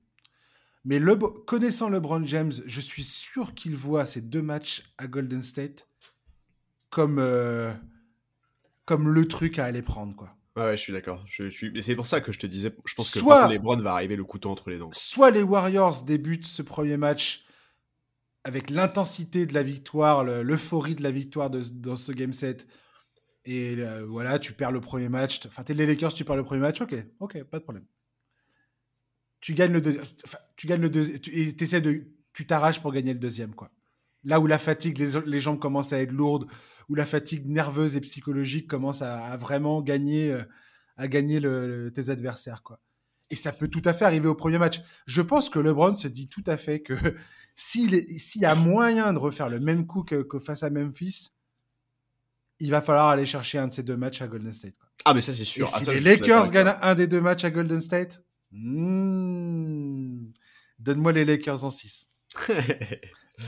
S1: Mais le, connaissant LeBron James, je suis sûr qu'il voit ces deux matchs à Golden State comme, euh, comme le truc à aller prendre. Quoi.
S2: Ouais, ouais, je suis d'accord. Je, je suis... Mais c'est pour ça que je te disais, je pense que
S1: Soit-
S2: LeBron va arriver le couteau entre les dents.
S1: soit les Warriors débutent ce premier match avec l'intensité de la victoire, le- l'euphorie de la victoire de- dans ce game set. Et euh, voilà, tu perds le premier match. Enfin, t'es les Lakers, tu perds le premier match. Ok, ok, pas de problème. Tu gagnes le deuxième. Enfin, tu gagnes le deuxième. Et de. Tu t'arraches pour gagner le deuxième, quoi. Là où la fatigue, les, les jambes commencent à être lourdes, où la fatigue nerveuse et psychologique commence à, à vraiment gagner, euh, à gagner le- le- tes adversaires, quoi. Et ça peut tout à fait arriver au premier match. Je pense que LeBron se dit tout à fait que s'il s'il y a moyen de refaire le même coup que, que face à Memphis, il va falloir aller chercher un de ces deux matchs à Golden State. quoi.
S2: Ah, mais ça, c'est
S1: Et
S2: sûr. Ah,
S1: si les Lakers gagnent un des deux matchs à Golden State, hmm, donne-moi les Lakers en 6.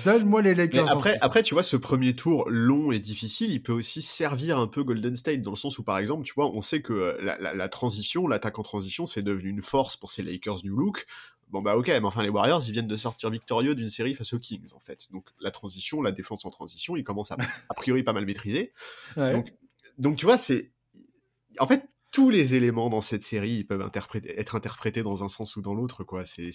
S1: Donne-moi les Lakers
S2: après,
S1: 6.
S2: après, tu vois, ce premier tour long et difficile, il peut aussi servir un peu Golden State, dans le sens où, par exemple, tu vois, on sait que euh, la, la- la transition, l'attaque en transition, c'est devenu une force pour ces Lakers New Look. Bon, bah ok, mais enfin, les Warriors, ils viennent de sortir victorieux d'une série face aux Kings, en fait. Donc, la transition, la défense en transition, ils commencent à, a priori, pas mal maîtriser.
S1: Ouais.
S2: donc- Donc, tu vois, c'est... En fait, tous les éléments dans cette série, ils peuvent interpréter, être interprétés dans un sens ou dans l'autre, quoi. C'est...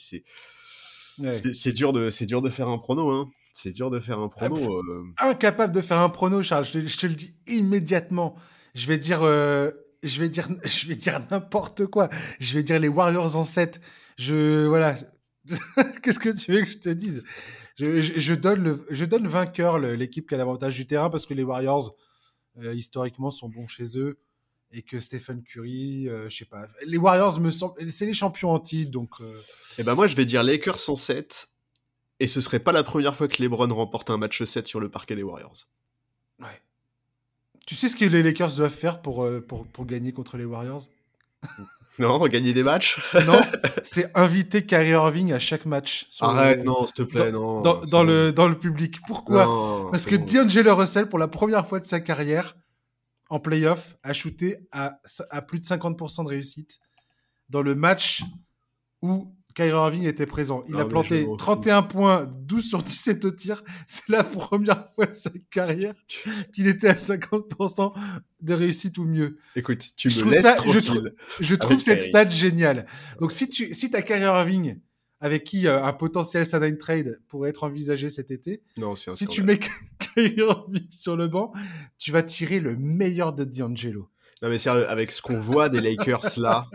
S2: c'est...
S1: Ouais.
S2: C'est c'est dur de, c'est dur de faire un prono, hein. C'est dur de faire un prono.
S1: pff.
S2: euh.
S1: incapable de faire un prono, Charles. Je te, je te le dis immédiatement. Je vais dire, euh, je vais dire, je vais dire n'importe quoi. Je vais dire les Warriors en 7. Je, voilà. Qu'est-ce que tu veux que je te dise? Je, je- je donne le, je donne vainqueur l'équipe qui a l'avantage du terrain parce que les Warriors euh, historiquement sont bons chez eux et que Stephen Curry, euh, je sais pas. Les Warriors me semblent, c'est les champions en titre, donc. euh,
S2: Eh ben moi, je vais dire Lakers en 7. Et ce serait pas la première fois que LeBron remporte un match 7 sur le parquet des Warriors.
S1: ouais. Tu sais ce que les Lakers doivent faire pour, euh, pour, pour gagner contre les Warriors?
S2: Non, gagner des matchs?
S1: Non, c'est inviter Kyrie Irving à chaque match.
S2: Arrête,
S1: le-
S2: non, s'il te plaît, non.
S1: Dans, le, dans le public. Pourquoi?
S2: Non,
S1: Parce que
S2: bon.
S1: D'Angelo Russell, pour la première fois de sa carrière, en playoff, a shooté à, à plus de 50% de réussite dans le match où Kyrie Irving était présent. Il
S2: Ah,
S1: a planté
S2: je m'en fous.
S1: 31 points, 12 sur 17 au tir. C'est la première fois de sa carrière qu'il était à 50% de réussite ou mieux.
S2: Écoute, tu
S1: Je
S2: me
S1: trouve
S2: laisses
S1: ça- je
S2: tranquille.
S1: Je trouve cette
S2: Kyrie.
S1: stat géniale. Donc, si tu si as Kyrie Irving, avec qui euh, un potentiel sign trade pourrait être envisagé cet été,
S2: Non,
S1: si tu mets Sur le banc, tu vas tirer le meilleur de D'Angelo.
S2: Non mais sérieux, avec ce qu'on voit des Lakers là,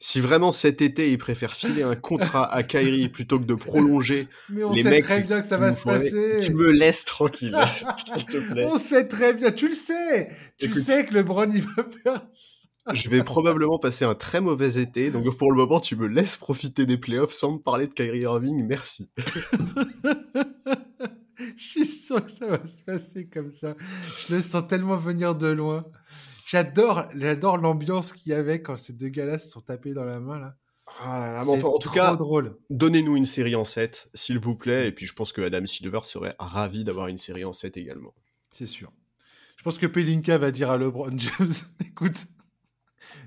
S2: si vraiment cet été ils préfèrent filer un contrat à Kyrie plutôt que de prolonger
S1: Mais on
S2: les
S1: sait
S2: mecs
S1: très bien que ça va se passer.
S2: tu me laisses tranquille, s'il te plaît.
S1: On sait très bien, tu le sais. Tu
S2: Écoute.
S1: sais que LeBron il va faire ça.
S2: Je vais probablement passer un très mauvais été, donc pour le moment tu me laisses profiter des playoffs sans me parler de Kyrie Irving, merci.
S1: Je suis sûr que ça va se passer comme ça. Je le sens tellement venir de loin. J'adore, j'adore l'ambiance qu'il y avait quand ces deux gars-là se sont tapés dans la main là.
S2: Ah là là, enfin, en tout cas, donnez-nous une série en 7, s'il vous plaît, et puis je pense que Adam Silver serait ravi d'avoir une série en 7 également.
S1: C'est sûr. Je pense que Pelinka va dire à LeBron James, écoute,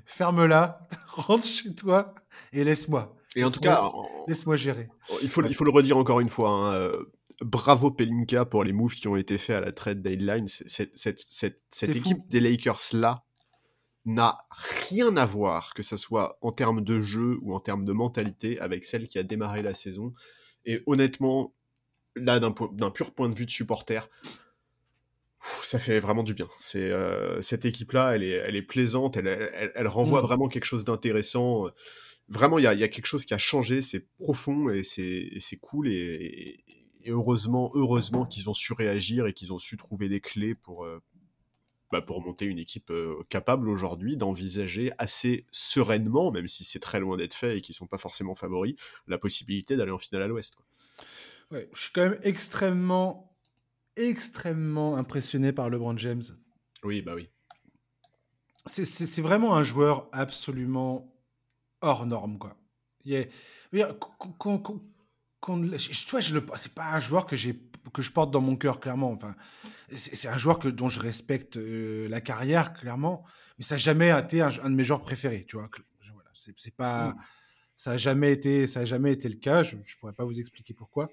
S1: ferme-la, rentre chez toi et laisse-moi.
S2: Et en tout cas,
S1: Laisse-moi gérer.
S2: il faut, il faut le redire encore une fois, hein, euh, bravo Pelinka pour les moves qui ont été faits à la trade deadline. Cette, cette, cette, cette
S1: C'est fou.
S2: équipe des Lakers-là n'a rien à voir, que ce soit en termes de jeu ou en termes de mentalité, avec celle qui a démarré la saison. Et honnêtement, là, d'un pur point de vue de supporter, ça fait vraiment du bien. C'est euh, cette équipe-là, elle est, elle est plaisante, elle, elle, elle renvoie
S1: Mm.
S2: vraiment quelque chose d'intéressant. Vraiment, il y a, il y a quelque chose qui a changé, c'est profond et c'est et c'est cool. Et, et- et heureusement, heureusement qu'ils ont su réagir et qu'ils ont su trouver des clés pour, euh, bah, pour monter une équipe euh, capable aujourd'hui d'envisager assez sereinement, même si c'est très loin d'être fait et qu'ils sont pas forcément favoris, la possibilité d'aller en finale à l'Ouest.
S1: Ouais, je suis quand même extrêmement, extrêmement impressionné par LeBron James.
S2: Oui, bah oui.
S1: C'est- vraiment un joueur absolument hors norme, quoi. Je- vois, je le, c'est pas un joueur que j'ai que je porte dans mon cœur, clairement. Enfin, c'est un joueur que, dont je respecte euh, la carrière, clairement, mais ça n'a jamais été un, un de mes joueurs préférés, tu vois. Voilà, c'est pas, ça a jamais été, ça a jamais été le cas. Je, je pourrais pas vous expliquer pourquoi.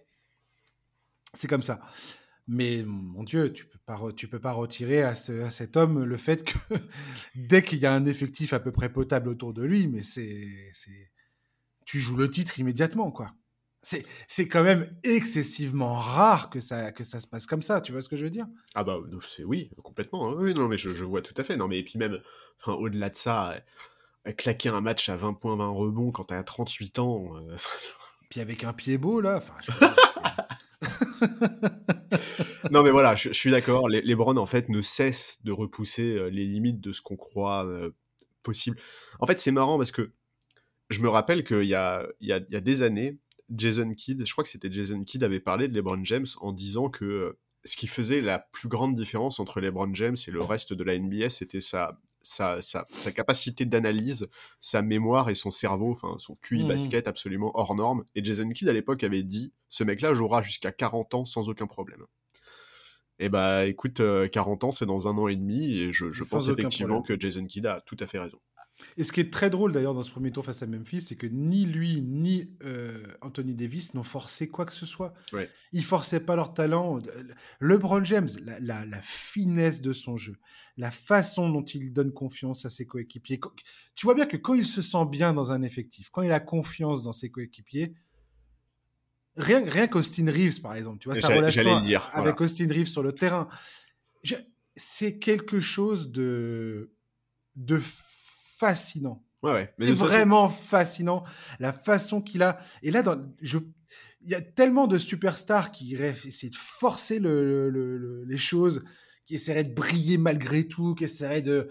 S1: C'est comme ça. Mais mon Dieu, tu peux pas, tu peux pas retirer à, ce- à cet homme le fait que dès qu'il y a un effectif à peu près potable autour de lui, mais c'est, c'est, tu joues le titre immédiatement, quoi. C'est, c'est quand même excessivement rare que ça, que ça se passe comme ça. Tu vois ce que je veux dire?
S2: Ah bah c'est oui, complètement. hein. Oui, non, mais je, je vois tout à fait. Non, mais et puis même, enfin, au-delà de ça, euh, claquer un match à 20 points, 20 rebonds quand t'as 38 ans, euh,
S1: Puis avec un pied beau là, enfin,
S2: non mais voilà, je, je suis d'accord. Les, les Browns en fait ne cessent de repousser euh, les limites de ce qu'on croit euh, possible. En fait, c'est marrant parce que je me rappelle qu'il y a, il y, a, il y a des années, Jason Kidd, je crois que c'était Jason Kidd, avait parlé de LeBron James en disant que euh, ce qui faisait la plus grande différence entre LeBron James et le reste de la NBA, c'était sa, sa, sa, sa capacité d'analyse, sa mémoire et son cerveau, enfin son QI
S1: Mhm.
S2: basket absolument hors norme. Et Jason Kidd à l'époque avait dit, ce mec-là jouera jusqu'à 40 ans sans aucun problème. Et bah écoute, euh, 40 ans c'est dans un an et demi et je, pense effectivement que Jason Kidd a tout à fait raison.
S1: Et ce qui est très drôle d'ailleurs dans ce premier tour face à Memphis, c'est que ni lui ni euh, Anthony Davis n'ont forcé quoi que ce soit.
S2: Ouais.
S1: Ils forçaient pas leur talent. LeBron James, la, la- la finesse de son jeu, la façon dont il donne confiance à ses coéquipiers. Tu vois bien que quand il se sent bien dans un effectif, quand il a confiance dans ses coéquipiers, rien, rien qu'Austin Reeves par exemple, tu vois, sa relation
S2: dire,
S1: avec
S2: voilà.
S1: Austin Reeves sur le terrain, c'est quelque chose de de fascinant.
S2: Ouais, ouais. Mais
S1: C'est
S2: façon-
S1: vraiment fascinant la façon qu'il a. Et là, dans, je, il y a tellement de superstars qui essaient de forcer le- le- le- les choses, qui essaieraient de briller malgré tout, qui essaieraient de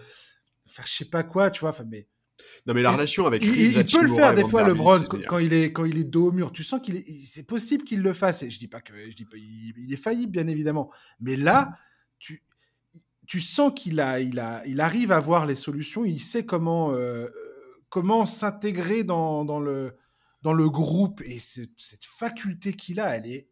S1: faire je sais pas quoi, tu vois. Enfin, mais
S2: Non mais la relation avec
S1: il, il peut le faire des fois, LeBron, quand, quand il est quand il est dos au mur. Tu sens qu'il est, il- c'est possible qu'il le fasse. Et je dis pas que je dis pas, il, il est faillible, bien évidemment. Mais là, tu tu sens qu'il a, il a, il arrive à voir les solutions. Il sait comment euh, comment s'intégrer dans, dans le dans le groupe. Et ce- cette faculté qu'il a, elle est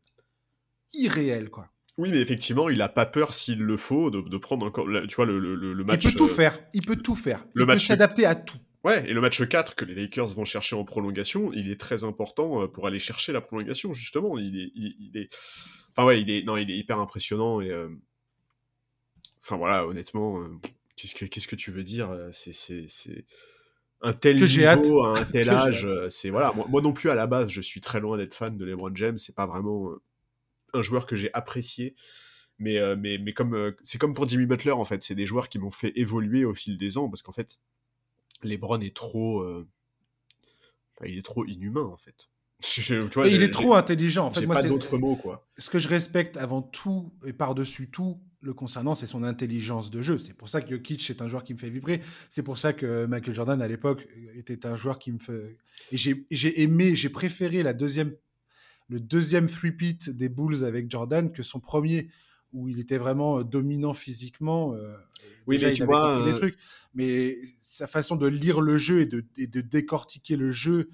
S1: irréelle, quoi.
S2: Oui, mais effectivement, il a pas peur s'il le faut de, de prendre encore, tu vois, le, le- le match.
S1: il peut tout
S2: euh,
S1: faire. Il peut tout faire.
S2: le
S1: il peut s'adapter à tout.
S2: Ouais, et le match 4 que les Lakers vont chercher en prolongation, il est très important euh, pour aller chercher la prolongation, justement. Il est, il, il est... Enfin, ouais, il est, non, il est hyper impressionnant et. euh, Enfin, voilà, honnêtement, euh, qu'est-ce que, qu'est-ce que tu veux dire euh, C'est. Un tel
S1: Que
S2: niveau, à un tel âge, euh, c'est voilà. Moi, moi non plus à la base, je suis très loin d'être fan de LeBron James. C'est pas vraiment un joueur que j'ai apprécié. Mais, mais, mais comme c'est comme pour Jimmy Butler, en fait. C'est des joueurs qui m'ont fait évoluer au fil des ans parce qu'en fait, LeBron est trop. il est trop inhumain, en fait.
S1: il est trop intelligent. En fait,
S2: moi, pas d'autres mots, quoi.
S1: Ce que je respecte avant tout et par-dessus tout le concernant, c'est son intelligence de jeu. C'est pour ça que Jokic est un joueur qui me fait vibrer. C'est pour ça que Michael Jordan, à l'époque, était un joueur qui me fait. Et j'ai aimé, j'ai préféré la deuxième, le deuxième three-peat des Bulls avec Jordan que son premier, où il était vraiment euh, dominant physiquement. Euh,
S2: oui, mais tu vois.
S1: Des euh, trucs. Mais sa façon de lire le jeu et de, et de décortiquer le jeu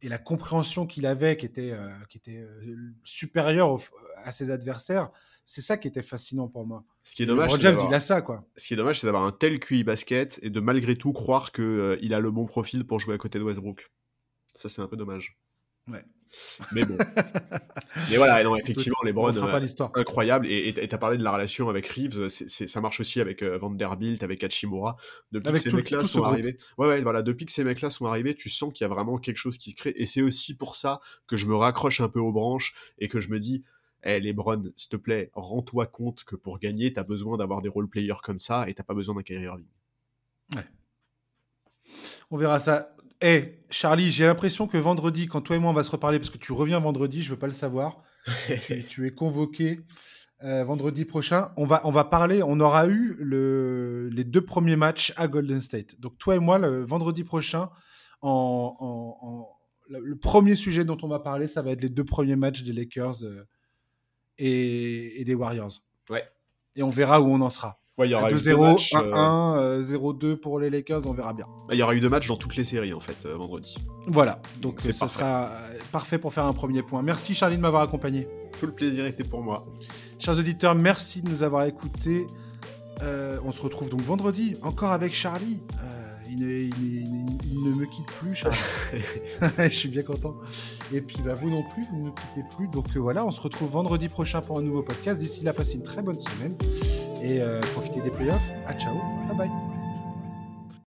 S1: et la compréhension qu'il avait, qui était, euh, qui était euh, supérieure à ses adversaires, c'est ça qui était fascinant pour moi.
S2: Ce qui est dommage,
S1: c'est il a ça quoi.
S2: Ce qui est dommage, c'est d'avoir un tel QI basket et de malgré tout croire que euh, il a le bon profil pour jouer à côté de Westbrook. Ça, c'est un peu dommage.
S1: Ouais.
S2: Mais bon. mais voilà, non, effectivement, les Browns,
S1: euh,
S2: incroyable. Et tu as parlé de la relation avec Reeves, ça marche aussi avec euh, Vanderbilt, avec Hachimura. Depuis que ces mecs-là sont arrivés. Ouais, ouais, voilà, depuis que ces mecs-là sont arrivés, tu sens qu'il y a vraiment quelque chose qui se crée. Et c'est aussi pour ça que je me raccroche un peu aux branches et que je me dis. Hey, les Browns, s'il te plaît, rends-toi compte que pour gagner, tu as besoin d'avoir des role-players comme ça et t'as pas besoin d'un Kyrie Irving.
S1: Ouais. On verra ça. Eh, Charlie, j'ai l'impression que vendredi, quand toi et moi on va se reparler, parce que tu reviens vendredi, je veux pas le savoir, tu, es convoqué euh, vendredi prochain. On va, on va parler, on aura eu le, les deux premiers matchs à Golden State. Donc toi et moi, le vendredi prochain, en, le premier sujet dont on va parler, ça va être les deux premiers matchs des Lakers euh, et, et, des Warriors.
S2: Ouais.
S1: Et on verra où on en sera.
S2: Ouais, il y aura
S1: 2-0, 1-1, 0-2 pour les Lakers, on verra bien.
S2: Bah, il y aura eu deux matchs dans toutes les séries en fait euh, vendredi.
S1: Voilà, donc ça sera euh, parfait pour faire un premier point. Merci Charlie de m'avoir accompagné.
S2: Tout le plaisir était pour moi.
S1: Chers auditeurs, merci de nous avoir écoutés. Euh, on se retrouve donc vendredi, encore avec Charlie. Il ne, me quitte plus, je suis bien content. Et puis bah, vous non plus, vous ne nous quittez plus. Donc voilà, on se retrouve vendredi prochain pour un nouveau podcast. D'ici là, passez une très bonne semaine et euh, profitez des playoffs. À ciao, bye bye.